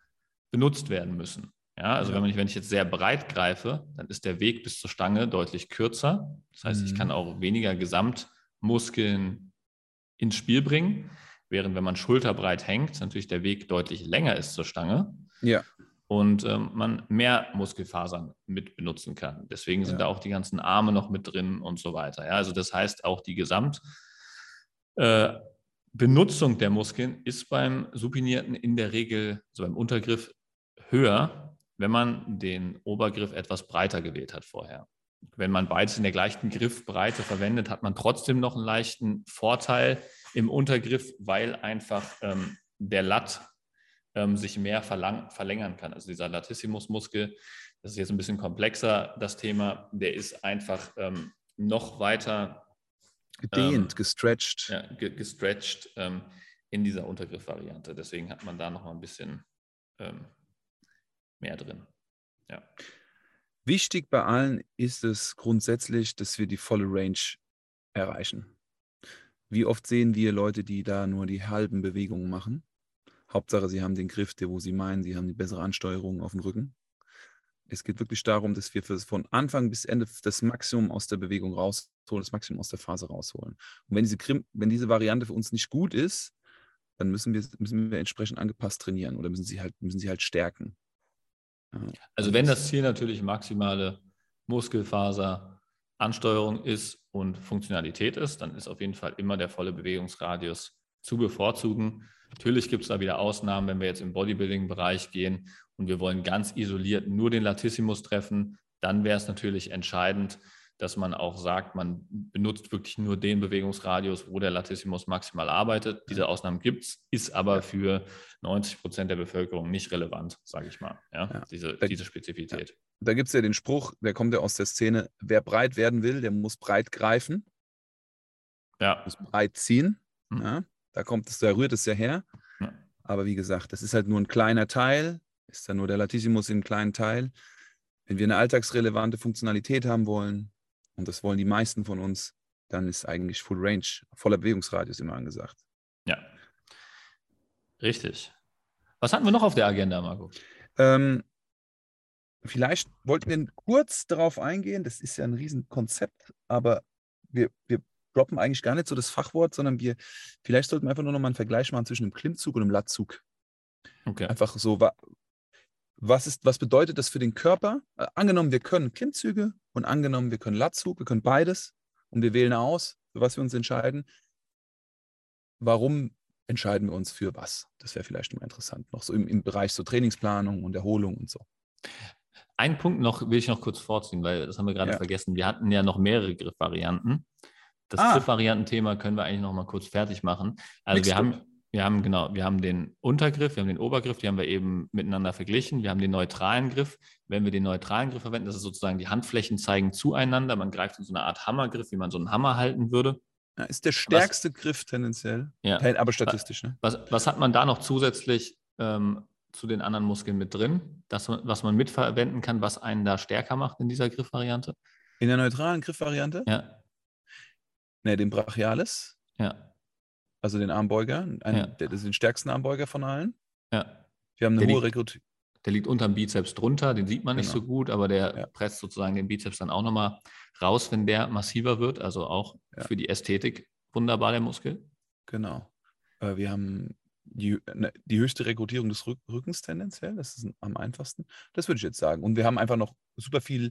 benutzt werden müssen. Ja, also. Wenn, ich, wenn ich jetzt sehr breit greife, dann ist der Weg bis zur Stange deutlich kürzer. Das heißt, mhm. ich kann auch weniger Gesamtmuskeln ins Spiel bringen, während wenn man schulterbreit hängt, natürlich der Weg deutlich länger ist zur Stange. Ja. Und ähm, man mehr Muskelfasern mit benutzen kann. Deswegen sind ja. da auch die ganzen Arme noch mit drin und so weiter. Ja, also das heißt, auch die Gesamt, äh, Benutzung der Muskeln ist beim Supinierten in der Regel, so beim Untergriff, höher, wenn man den Obergriff etwas breiter gewählt hat vorher. Wenn man beides in der gleichen Griffbreite verwendet, hat man trotzdem noch einen leichten Vorteil im Untergriff, weil einfach ähm, der Lat ähm, sich mehr verlängern kann. Also dieser Latissimusmuskel, das ist jetzt ein bisschen komplexer, das Thema, der ist einfach ähm, noch weiter gedehnt, ähm, gestretched. Ja, gestretched ähm, in dieser Untergriffvariante. Deswegen hat man da noch mal ein bisschen ähm, mehr drin. Ja. Wichtig bei allen ist es grundsätzlich, dass wir die volle Range erreichen. Wie oft sehen wir Leute, die da nur die halben Bewegungen machen? Hauptsache, sie haben den Griff, der, wo sie meinen, sie haben die bessere Ansteuerung auf dem Rücken. Es geht wirklich darum, dass wir von Anfang bis Ende das Maximum aus der Bewegung rausholen, das Maximum aus der Phase rausholen. Und wenn diese, wenn diese Variante für uns nicht gut ist, dann müssen wir, müssen wir entsprechend angepasst trainieren oder müssen sie halt, müssen sie halt stärken. Also wenn das Ziel natürlich maximale Muskelfaser Ansteuerung ist und Funktionalität ist, dann ist auf jeden Fall immer der volle Bewegungsradius zu bevorzugen. Natürlich gibt es da wieder Ausnahmen, wenn wir jetzt im Bodybuilding-Bereich gehen und wir wollen ganz isoliert nur den Latissimus treffen, dann wäre es natürlich entscheidend, dass man auch sagt, man benutzt wirklich nur den Bewegungsradius, wo der Latissimus maximal arbeitet. Diese Ausnahmen gibt es, ist aber für 90 Prozent der Bevölkerung nicht relevant, sage ich mal, ja, ja. Diese, da, diese Spezifität. Ja. Da gibt es ja den Spruch, der kommt ja aus der Szene, wer breit werden will, der muss breit greifen. Ja. Muss breit ziehen. Mhm. Ja. Da kommt es, da rührt es ja her. Aber wie gesagt, das ist halt nur ein kleiner Teil, ist dann nur der Latissimus in einem kleinen Teil. Wenn wir eine alltagsrelevante Funktionalität haben wollen, und das wollen die meisten von uns, dann ist eigentlich Full Range, voller Bewegungsradius immer angesagt. Ja. Richtig. Was hatten wir noch auf der Agenda, Marco? Ähm, vielleicht wollten wir kurz darauf eingehen, das ist ja ein Riesenkonzept, aber wir, wir droppen eigentlich gar nicht so das Fachwort, sondern wir, vielleicht sollten wir einfach nur noch mal einen Vergleich machen zwischen einem Klimmzug und einem Lattzug. Okay. Einfach so, was, ist, was bedeutet das für den Körper? Äh, angenommen, wir können Klimmzüge und angenommen, wir können Latzug, wir können beides und wir wählen aus, für was wir uns entscheiden. Warum entscheiden wir uns für was? Das wäre vielleicht mal interessant, noch so im, im Bereich so Trainingsplanung und Erholung und so. Einen Punkt noch will ich noch kurz vorziehen, weil das haben wir gerade ja. vergessen. Wir hatten ja noch mehrere Griffvarianten. Das ah. Griffvariantenthema können wir eigentlich noch mal kurz fertig machen. Also Mixed wir haben, wir haben genau, wir haben den Untergriff, wir haben den Obergriff, die haben wir eben miteinander verglichen. Wir haben den neutralen Griff. Wenn wir den neutralen Griff verwenden, das ist sozusagen die Handflächen zeigen zueinander. Man greift in so eine Art Hammergriff, wie man so einen Hammer halten würde. Ja, ist der stärkste was, Griff tendenziell, ja. aber statistisch. Ne? Was, was hat man da noch zusätzlich ähm, zu den anderen Muskeln mit drin, das, was man mitverwenden kann, was einen da stärker macht in dieser Griffvariante? In der neutralen Griffvariante? Ja. Ne, den Brachialis. Ja also den Armbeuger, einen, ja. der, das ist den stärksten Armbeuger von allen. Ja. Wir haben eine der hohe Rekrutierung. Der liegt unter dem Bizeps drunter, den sieht man genau. nicht so gut, aber der ja. presst sozusagen den Bizeps dann auch nochmal raus, wenn der massiver wird. Also auch ja. für die Ästhetik wunderbar der Muskel. Genau. Äh, wir haben die, ne, die höchste Rekrutierung des Rückens tendenziell. Das ist am einfachsten. Das würde ich jetzt sagen. Und wir haben einfach noch super viel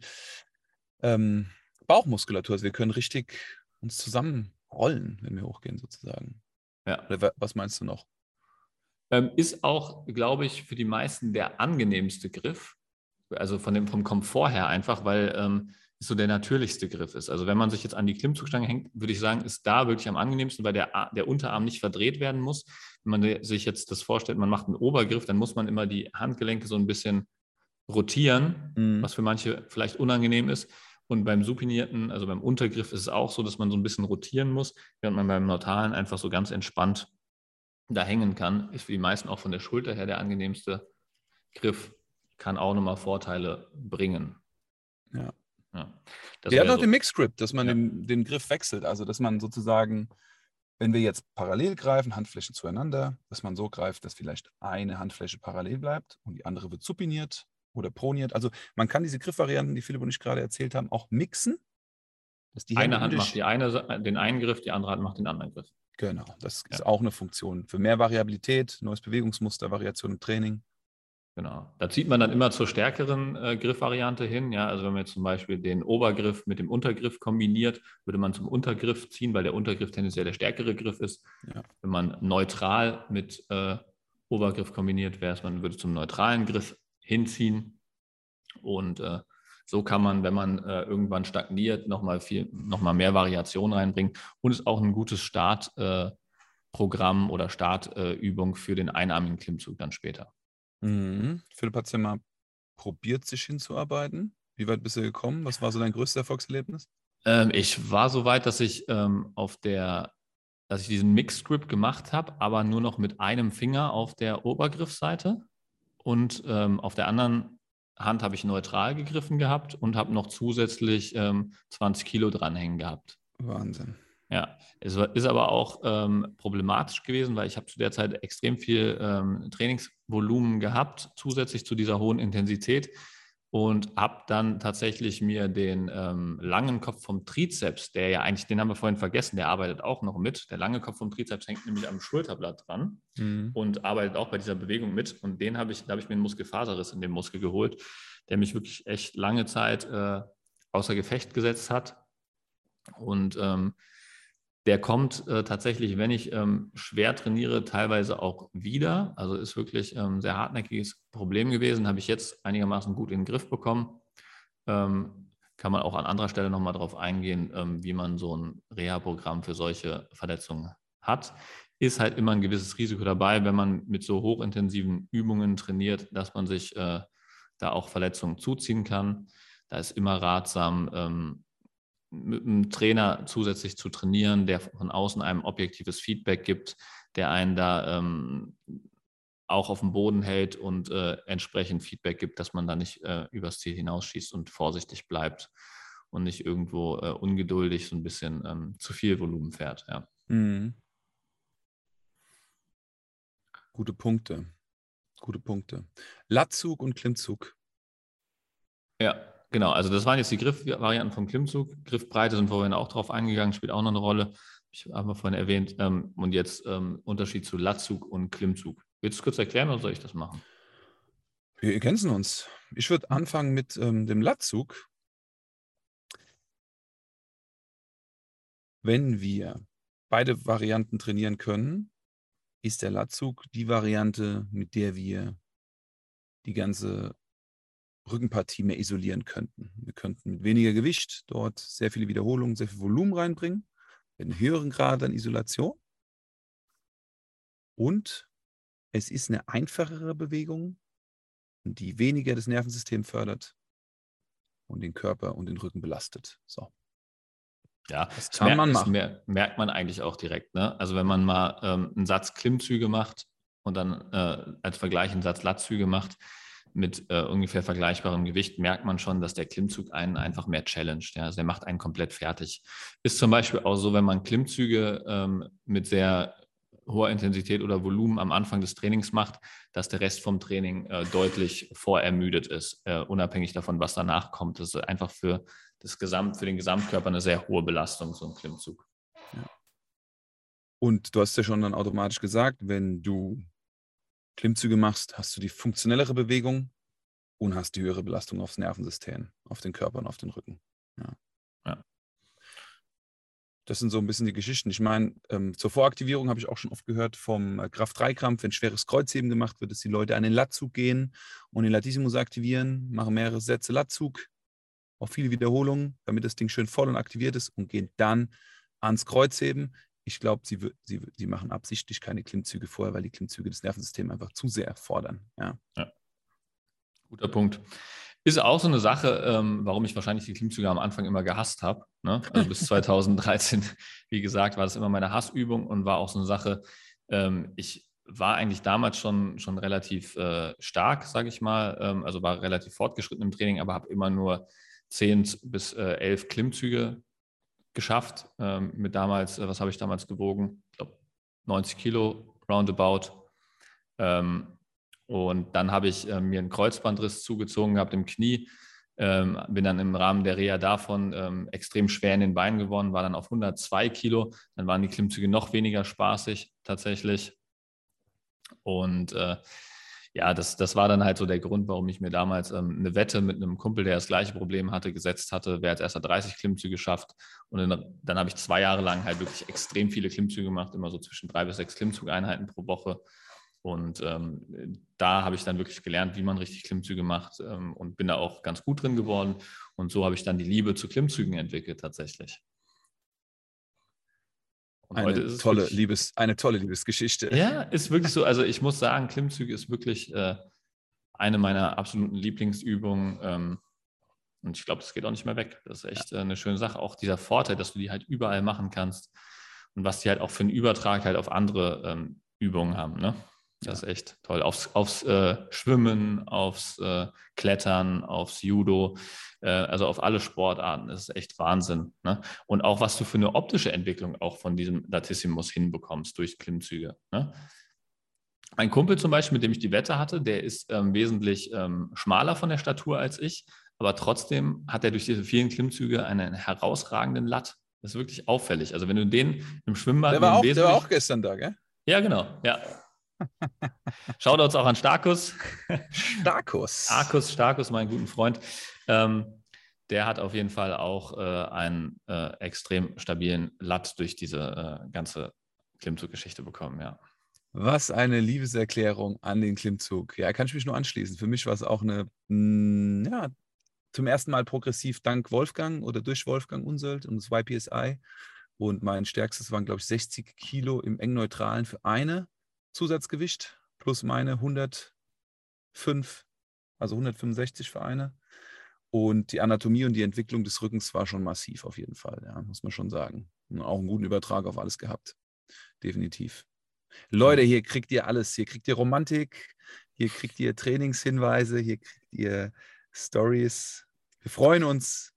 ähm, Bauchmuskulatur. Also wir können richtig uns zusammenrollen, wenn wir hochgehen sozusagen. Ja. Oder was meinst du noch? Ähm, ist auch, glaube ich, für die meisten der angenehmste Griff. Also von dem, vom Komfort her einfach, weil ähm, es so der natürlichste Griff ist. Also wenn man sich jetzt an die Klimmzugstange hängt, würde ich sagen, ist da wirklich am angenehmsten, weil der, der Unterarm nicht verdreht werden muss. Wenn man sich jetzt das vorstellt, man macht einen Obergriff, dann muss man immer die Handgelenke so ein bisschen rotieren, mhm. was für manche vielleicht unangenehm ist. Und beim supinierten, also beim Untergriff, ist es auch so, dass man so ein bisschen rotieren muss, während man beim Neutalen einfach so ganz entspannt da hängen kann. Ist für die meisten auch von der Schulter her der angenehmste Griff, kann auch nochmal Vorteile bringen. Ja. ja. Der hat auch so. den Mix-Grip, dass man ja. den, den Griff wechselt. Also, dass man sozusagen, wenn wir jetzt parallel greifen, Handflächen zueinander, dass man so greift, dass vielleicht eine Handfläche parallel bleibt und die andere wird supiniert oder proniert. Also man kann diese Griffvarianten, die Philipp und ich gerade erzählt haben, auch mixen. Dass die eine Hand macht die eine, den einen Griff, die andere Hand macht den anderen Griff. Genau, das ja. ist auch eine Funktion für mehr Variabilität, neues Bewegungsmuster, Variation im Training. Genau. Da zieht man dann immer zur stärkeren äh, Griffvariante hin. Ja, also wenn man jetzt zum Beispiel den Obergriff mit dem Untergriff kombiniert, würde man zum Untergriff ziehen, weil der Untergriff tendenziell der stärkere Griff ist. Ja. Wenn man neutral mit äh, Obergriff kombiniert wäre, man würde zum neutralen Griff hinziehen. Und äh, so kann man, wenn man äh, irgendwann stagniert, nochmal viel, noch mal mehr Variation reinbringen und ist auch ein gutes Startprogramm äh, oder Startübung für den einarmigen Klimmzug dann später. Mhm. Philipp hat es ja mal probiert, sich hinzuarbeiten. Wie weit bist du gekommen? Was war so dein größtes Erfolgserlebnis? Ähm, ich war so weit, dass ich ähm, auf der, dass ich diesen Mix-Script gemacht habe, aber nur noch mit einem Finger auf der Obergriffseite und ähm, auf der anderen Hand habe ich neutral gegriffen gehabt und habe noch zusätzlich ähm, 20 Kilo dranhängen gehabt. Wahnsinn. Ja, es ist aber auch ähm, problematisch gewesen, weil ich habe zu der Zeit extrem viel ähm, Trainingsvolumen gehabt, zusätzlich zu dieser hohen Intensität. Und habe dann tatsächlich mir den ähm, langen Kopf vom Trizeps, der ja eigentlich, den haben wir vorhin vergessen, der arbeitet auch noch mit. Der lange Kopf vom Trizeps hängt nämlich am Schulterblatt dran mhm. und arbeitet auch bei dieser Bewegung mit. Und den habe ich, da habe ich mir einen Muskelfaserriss in den Muskel geholt, der mich wirklich echt lange Zeit äh, außer Gefecht gesetzt hat. Und ähm, der kommt äh, tatsächlich, wenn ich ähm, schwer trainiere, teilweise auch wieder. Also ist wirklich ein ähm, sehr hartnäckiges Problem gewesen. Habe ich jetzt einigermaßen gut in den Griff bekommen. Ähm, kann man auch an anderer Stelle nochmal darauf eingehen, ähm, wie man so ein Reha-Programm für solche Verletzungen hat. Ist halt immer ein gewisses Risiko dabei, wenn man mit so hochintensiven Übungen trainiert, dass man sich äh, da auch Verletzungen zuziehen kann. Da ist immer ratsam, ähm, mit einem Trainer zusätzlich zu trainieren, der von außen einem objektives Feedback gibt, der einen da ähm, auch auf dem Boden hält und äh, entsprechend Feedback gibt, dass man da nicht äh, übers Ziel hinausschießt und vorsichtig bleibt und nicht irgendwo äh, ungeduldig so ein bisschen ähm, zu viel Volumen fährt. Ja. Mhm. Gute Punkte. Gute Punkte. Lattzug und Klimmzug. Ja, Genau, also das waren jetzt die Griffvarianten vom Klimmzug. Griffbreite sind vorhin auch drauf eingegangen, spielt auch noch eine Rolle. Ich habe vorhin erwähnt. Ähm, und jetzt ähm, Unterschied zu Latzug und Klimmzug. Willst du es kurz erklären oder soll ich das machen? Wir ergänzen uns. Ich würde anfangen mit ähm, dem Latzug. Wenn wir beide Varianten trainieren können, ist der Latzug die Variante, mit der wir die ganze Rückenpartie mehr isolieren könnten. Wir könnten mit weniger Gewicht dort sehr viele Wiederholungen, sehr viel Volumen reinbringen, einen höheren Grad an Isolation. Und es ist eine einfachere Bewegung, die weniger das Nervensystem fördert und den Körper und den Rücken belastet. So. Ja, das kann merkt, man machen. Das merkt man eigentlich auch direkt. Ne? Also wenn man mal ähm, einen Satz Klimmzüge macht und dann äh, als Vergleich einen Satz Latzüge macht, mit äh, ungefähr vergleichbarem Gewicht merkt man schon, dass der Klimmzug einen einfach mehr challenged. Ja? Also der macht einen komplett fertig. Ist zum Beispiel auch so, wenn man Klimmzüge ähm, mit sehr hoher Intensität oder Volumen am Anfang des Trainings macht, dass der Rest vom Training äh, deutlich vorermüdet ist, äh, unabhängig davon, was danach kommt. Das ist einfach für, das Gesamt, für den Gesamtkörper eine sehr hohe Belastung, so ein Klimmzug. Ja. Und du hast ja schon dann automatisch gesagt, wenn du Klimmzüge machst, hast du die funktionellere Bewegung und hast die höhere Belastung aufs Nervensystem, auf den Körper und auf den Rücken. Ja. ja. Das sind so ein bisschen die Geschichten. Ich meine, ähm, zur Voraktivierung habe ich auch schon oft gehört vom äh, Kraft-3-Krampf, wenn schweres Kreuzheben gemacht wird, dass die Leute an den Lattzug gehen und den Latissimus aktivieren, machen mehrere Sätze Lattzug, auch viele Wiederholungen, damit das Ding schön voll und aktiviert ist und gehen dann ans Kreuzheben ich glaube, sie, sie, sie machen absichtlich keine Klimmzüge vorher, weil die Klimmzüge das Nervensystem einfach zu sehr erfordern. Ja. ja. Guter Punkt. Ist auch so eine Sache, ähm, warum ich wahrscheinlich die Klimmzüge am Anfang immer gehasst habe. Ne? Also bis 2013, wie gesagt, war das immer meine Hassübung und war auch so eine Sache, ähm, ich war eigentlich damals schon, schon relativ äh, stark, sage ich mal, ähm, also war relativ fortgeschritten im Training, aber habe immer nur 10 bis äh, 11 Klimmzüge geschafft. Ähm, mit damals, äh, was habe ich damals gewogen? Ich glaube 90 Kilo roundabout. Ähm, und dann habe ich äh, mir einen Kreuzbandriss zugezogen gehabt im Knie. Ähm, bin dann im Rahmen der Reha davon ähm, extrem schwer in den Beinen geworden, war dann auf 102 Kilo. Dann waren die Klimmzüge noch weniger spaßig tatsächlich. Und äh, ja, das, das war dann halt so der Grund, warum ich mir damals ähm, eine Wette mit einem Kumpel, der das gleiche Problem hatte, gesetzt hatte, wer als erster 30 Klimmzüge schafft. Und dann, dann habe ich zwei Jahre lang halt wirklich extrem viele Klimmzüge gemacht, immer so zwischen drei bis sechs Klimmzugeinheiten pro Woche. Und ähm, da habe ich dann wirklich gelernt, wie man richtig Klimmzüge macht ähm, und bin da auch ganz gut drin geworden. Und so habe ich dann die Liebe zu Klimmzügen entwickelt tatsächlich. Und eine tolle, wirklich, Liebes, eine tolle Liebesgeschichte. Ja, ist wirklich so. Also ich muss sagen, Klimmzüge ist wirklich äh, eine meiner absoluten Lieblingsübungen. Ähm, und ich glaube, das geht auch nicht mehr weg. Das ist echt äh, eine schöne Sache. Auch dieser Vorteil, dass du die halt überall machen kannst und was die halt auch für einen Übertrag halt auf andere ähm, Übungen haben. Ne? Das ist echt toll. Aufs, aufs äh, Schwimmen, aufs äh, Klettern, aufs Judo, äh, also auf alle Sportarten. Das ist echt Wahnsinn. Ne? Und auch was du für eine optische Entwicklung auch von diesem Latissimus hinbekommst durch Klimmzüge. Ne? Ein Kumpel zum Beispiel, mit dem ich die Wette hatte, der ist ähm, wesentlich ähm, schmaler von der Statur als ich, aber trotzdem hat er durch diese vielen Klimmzüge einen herausragenden Latt. Das ist wirklich auffällig. Also wenn du den im Schwimmbad... Der war, auch, der war auch gestern da, gell? Ja, genau. Ja. Shoutouts auch an Starkus. Starkus. Starkus, Starkus, meinen guten Freund. Ähm, der hat auf jeden Fall auch äh, einen äh, extrem stabilen Latt durch diese äh, ganze Klimmzuggeschichte bekommen, ja. Was eine Liebeserklärung an den Klimmzug. Ja, kann ich mich nur anschließen. Für mich war es auch eine, mh, hm, ja, zum ersten Mal progressiv dank Wolfgang oder durch Wolfgang Unsöld und das YPSI. Und mein stärkstes waren, glaube ich, 60 Kilo im eng neutralen für eine Zusatzgewicht plus meine 105, also 165 für eine. Und die Anatomie und die Entwicklung des Rückens war schon massiv auf jeden Fall, ja, muss man schon sagen. Und auch einen guten Übertrag auf alles gehabt. Definitiv. Leute, hier kriegt ihr alles. Hier kriegt ihr Romantik, hier kriegt ihr Trainingshinweise, hier kriegt ihr Stories. Wir freuen uns,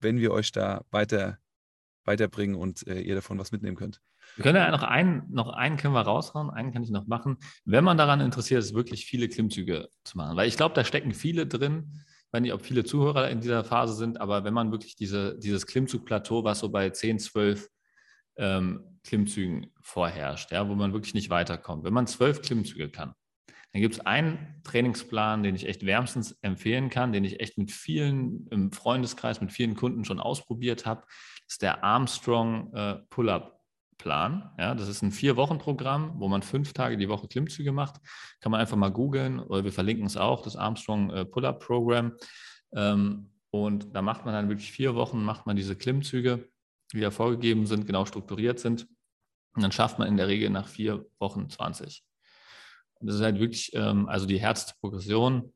wenn wir euch da weiter, weiterbringen und äh, ihr davon was mitnehmen könnt. Wir können ja noch einen, noch einen können wir raushauen, einen kann ich noch machen. Wenn man daran interessiert ist, wirklich viele Klimmzüge zu machen, weil ich glaube, da stecken viele drin. Ich weiß nicht, ob viele Zuhörer in dieser Phase sind, aber wenn man wirklich diese, dieses Klimmzugplateau, was so bei 10, 12 ähm, Klimmzügen vorherrscht, ja, wo man wirklich nicht weiterkommt, wenn man zwölf Klimmzüge kann, dann gibt es einen Trainingsplan, den ich echt wärmstens empfehlen kann, den ich echt mit vielen im Freundeskreis, mit vielen Kunden schon ausprobiert habe. Das ist der Armstrong äh, Pull-Up-Plan. Ja, das ist ein Vier-Wochen-Programm, wo man fünf Tage die Woche Klimmzüge macht. Kann man einfach mal googeln oder wir verlinken es auch, das Armstrong äh, Pull-Up-Programm. Ähm, und da macht man dann wirklich vier Wochen, macht man diese Klimmzüge, die ja vorgegeben sind, genau strukturiert sind. Und dann schafft man in der Regel nach vier Wochen 20. Und das ist halt wirklich, ähm, also die Herzprogression,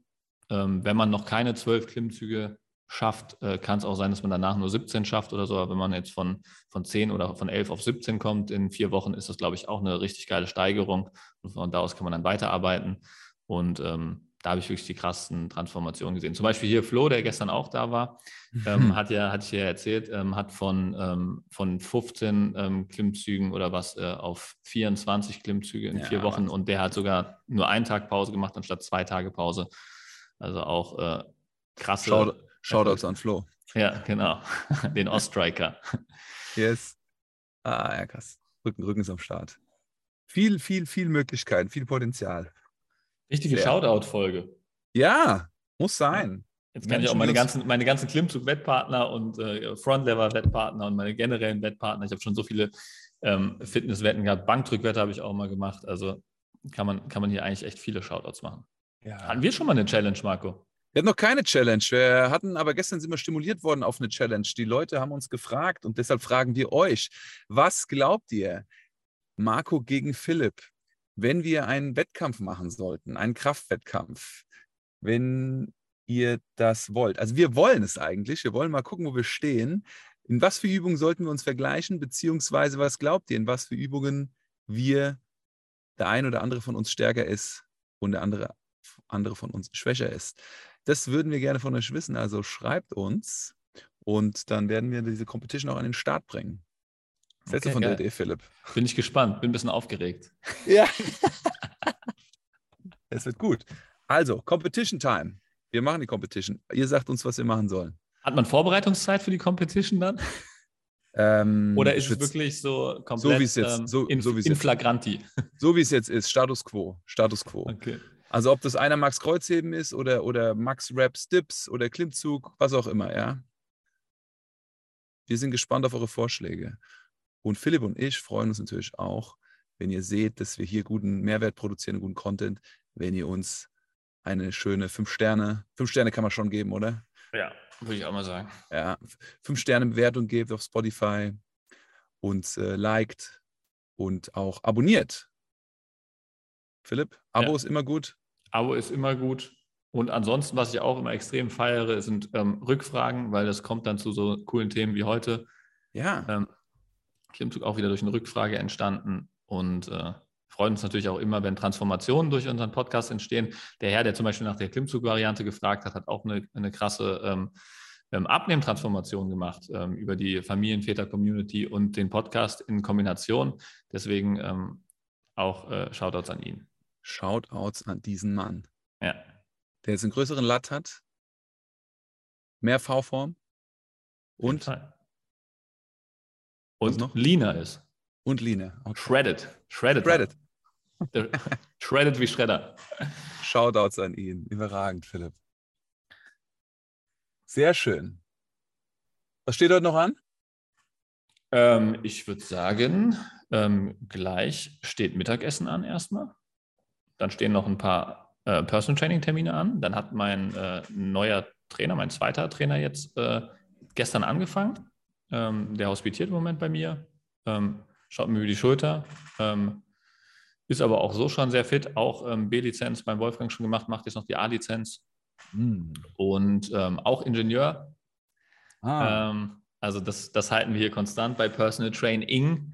ähm, wenn man noch keine zwölf Klimmzüge schafft, äh, kann es auch sein, dass man danach nur 17 schafft oder so. Aber wenn man jetzt von, von 10 oder von 11 auf 17 kommt in vier Wochen, ist das, glaube ich, auch eine richtig geile Steigerung. Und von da aus kann man dann weiterarbeiten. Und ähm, da habe ich wirklich die krassesten Transformationen gesehen. Zum Beispiel hier Flo, der gestern auch da war, ähm, hat ja, hatte ich ja erzählt, ähm, hat von, ähm, von 15 ähm, Klimmzügen oder was äh, auf 24 Klimmzüge in ja, vier Wochen und der hat sogar nur einen Tag Pause gemacht anstatt zwei Tage Pause. Also auch äh, krasse. Shout Shoutouts an Flo. Ja, genau. Den Oststriker. yes. Ah, ja, krass. Rücken, Rücken ist am Start. Viel, viel, viel Möglichkeiten, viel Potenzial. Richtige Shoutout-Folge. Ja, muss sein. Jetzt kann Menschen ich auch meine ganzen, meine ganzen Klimmzug-Wettpartner und äh, Frontlever-Wettpartner und meine generellen Wettpartner. Ich habe schon so viele ähm, Fitnesswetten gehabt. Bankdrückwette habe ich auch mal gemacht. Also kann man, kann man hier eigentlich echt viele Shoutouts machen. Ja. Hatten wir schon mal eine Challenge, Marco? Wir hatten noch keine Challenge. Wir hatten aber gestern sind wir stimuliert worden auf eine Challenge. Die Leute haben uns gefragt und deshalb fragen wir euch: Was glaubt ihr? Marco gegen Philipp wenn wir einen Wettkampf machen sollten, einen Kraftwettkampf, wenn ihr das wollt. Also wir wollen es eigentlich. Wir wollen mal gucken, wo wir stehen. In was für Übungen sollten wir uns vergleichen, beziehungsweise was glaubt ihr, in was für Übungen wir, der ein oder andere von uns stärker ist und der andere, andere von uns schwächer ist. Das würden wir gerne von euch wissen. Also schreibt uns und dann werden wir diese Competition auch an den Start bringen. Sätze okay, von der Idee, Philipp. Bin ich gespannt, bin ein bisschen aufgeregt. Ja. es wird gut. Also, Competition Time. Wir machen die Competition. Ihr sagt uns, was wir machen sollen. Hat man Vorbereitungszeit für die Competition dann? Ähm, Oder ist es wirklich so komplett so wie es jetzt, ähm, so, in, so in flagranti? So wie es jetzt ist, Status quo. Status quo. Okay. Also ob das einer Max Kreuzheben ist oder, oder Max Rap Dips oder Klimmzug, was auch immer, ja. Wir sind gespannt auf eure Vorschläge. Und Philipp und ich freuen uns natürlich auch, wenn ihr seht, dass wir hier guten Mehrwert produzieren, guten Content, wenn ihr uns eine schöne 5 Sterne, 5 Sterne kann man schon geben, oder? Ja, würde ich auch mal sagen. Ja, 5 Sterne Bewertung gebt auf Spotify, uns äh, liked und auch abonniert. Philipp, Abo ja. ist immer gut. Abo ist immer gut. Und ansonsten, was ich auch immer extrem feiere, sind ähm, Rückfragen, weil das kommt dann zu so coolen Themen wie heute. Ja. Ähm, Klimmzug auch wieder durch eine Rückfrage entstanden und äh, freuen uns natürlich auch immer, wenn Transformationen durch unseren Podcast entstehen. Der Herr, der zum Beispiel nach der Klimmzug-Variante gefragt hat, hat auch eine, eine krasse ähm, ähm, Abnehmtransformation gemacht ähm, über die Familienväter-Community und den Podcast in Kombination. Deswegen ähm, auch äh, Shoutouts an ihn. Shoutouts an diesen Mann. Ja. Der jetzt einen größeren Latt hat, mehr V-Form und, und noch? leaner ist. Und leaner. Okay. Shredded. Shredded. Shredded. Shredded wie Schredder. Shoutouts an ihn. Überragend, Philipp. Sehr schön. Was steht heute noch an? Ähm, ich würde sagen, ähm, gleich steht Mittagessen an erstmal. Dann stehen noch ein paar äh, Personal Training Termine an. Dann hat mein äh, neuer Trainer, mein zweiter Trainer jetzt äh, gestern angefangen. Ähm, der hospitiert im Moment bei mir. Ähm, schaut mir über die Schulter. Ähm, ist aber auch so schon sehr fit. Auch ähm, B-Lizenz beim Wolfgang schon gemacht, macht jetzt noch die A-Lizenz. Mhm. Und ähm, auch Ingenieur. Ah. also das, das halten wir hier konstant bei Personal Training.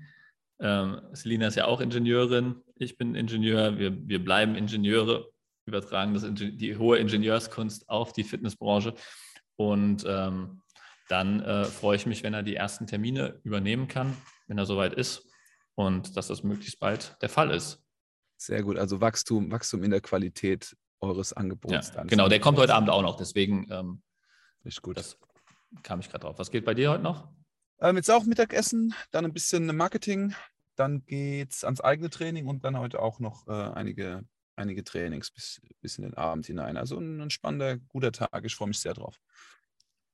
Ähm, Selina ist ja auch Ingenieurin, ich bin Ingenieur, wir, wir bleiben Ingenieure, übertragen das, die hohe Ingenieurskunst auf die Fitnessbranche. Und ähm, dann äh, freue ich mich, wenn er die ersten Termine übernehmen kann, wenn er soweit ist und dass das möglichst bald der Fall ist. Sehr gut, also Wachstum, Wachstum in der Qualität eures Angebots. Ja, genau, der kommt heute Abend auch noch, deswegen ähm, Richtig gut. Das kam ich gerade drauf. Was geht bei dir heute noch? Ähm, jetzt auch Mittagessen, dann ein bisschen Marketing, dann geht es ans eigene Training und dann heute auch noch äh, einige, einige Trainings bis, bis in den Abend hinein. Also ein, ein spannender, guter Tag. Ich freue mich sehr drauf.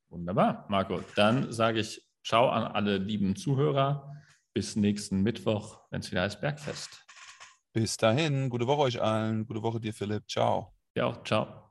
Wunderbar, Marco. Dann sage ich Ciao an alle lieben Zuhörer. Bis nächsten Mittwoch, wenn es wieder heißt Bergfest. Bis dahin, gute Woche euch allen. Gute Woche dir, Philipp. Ciao. Ja, auch. Ciao.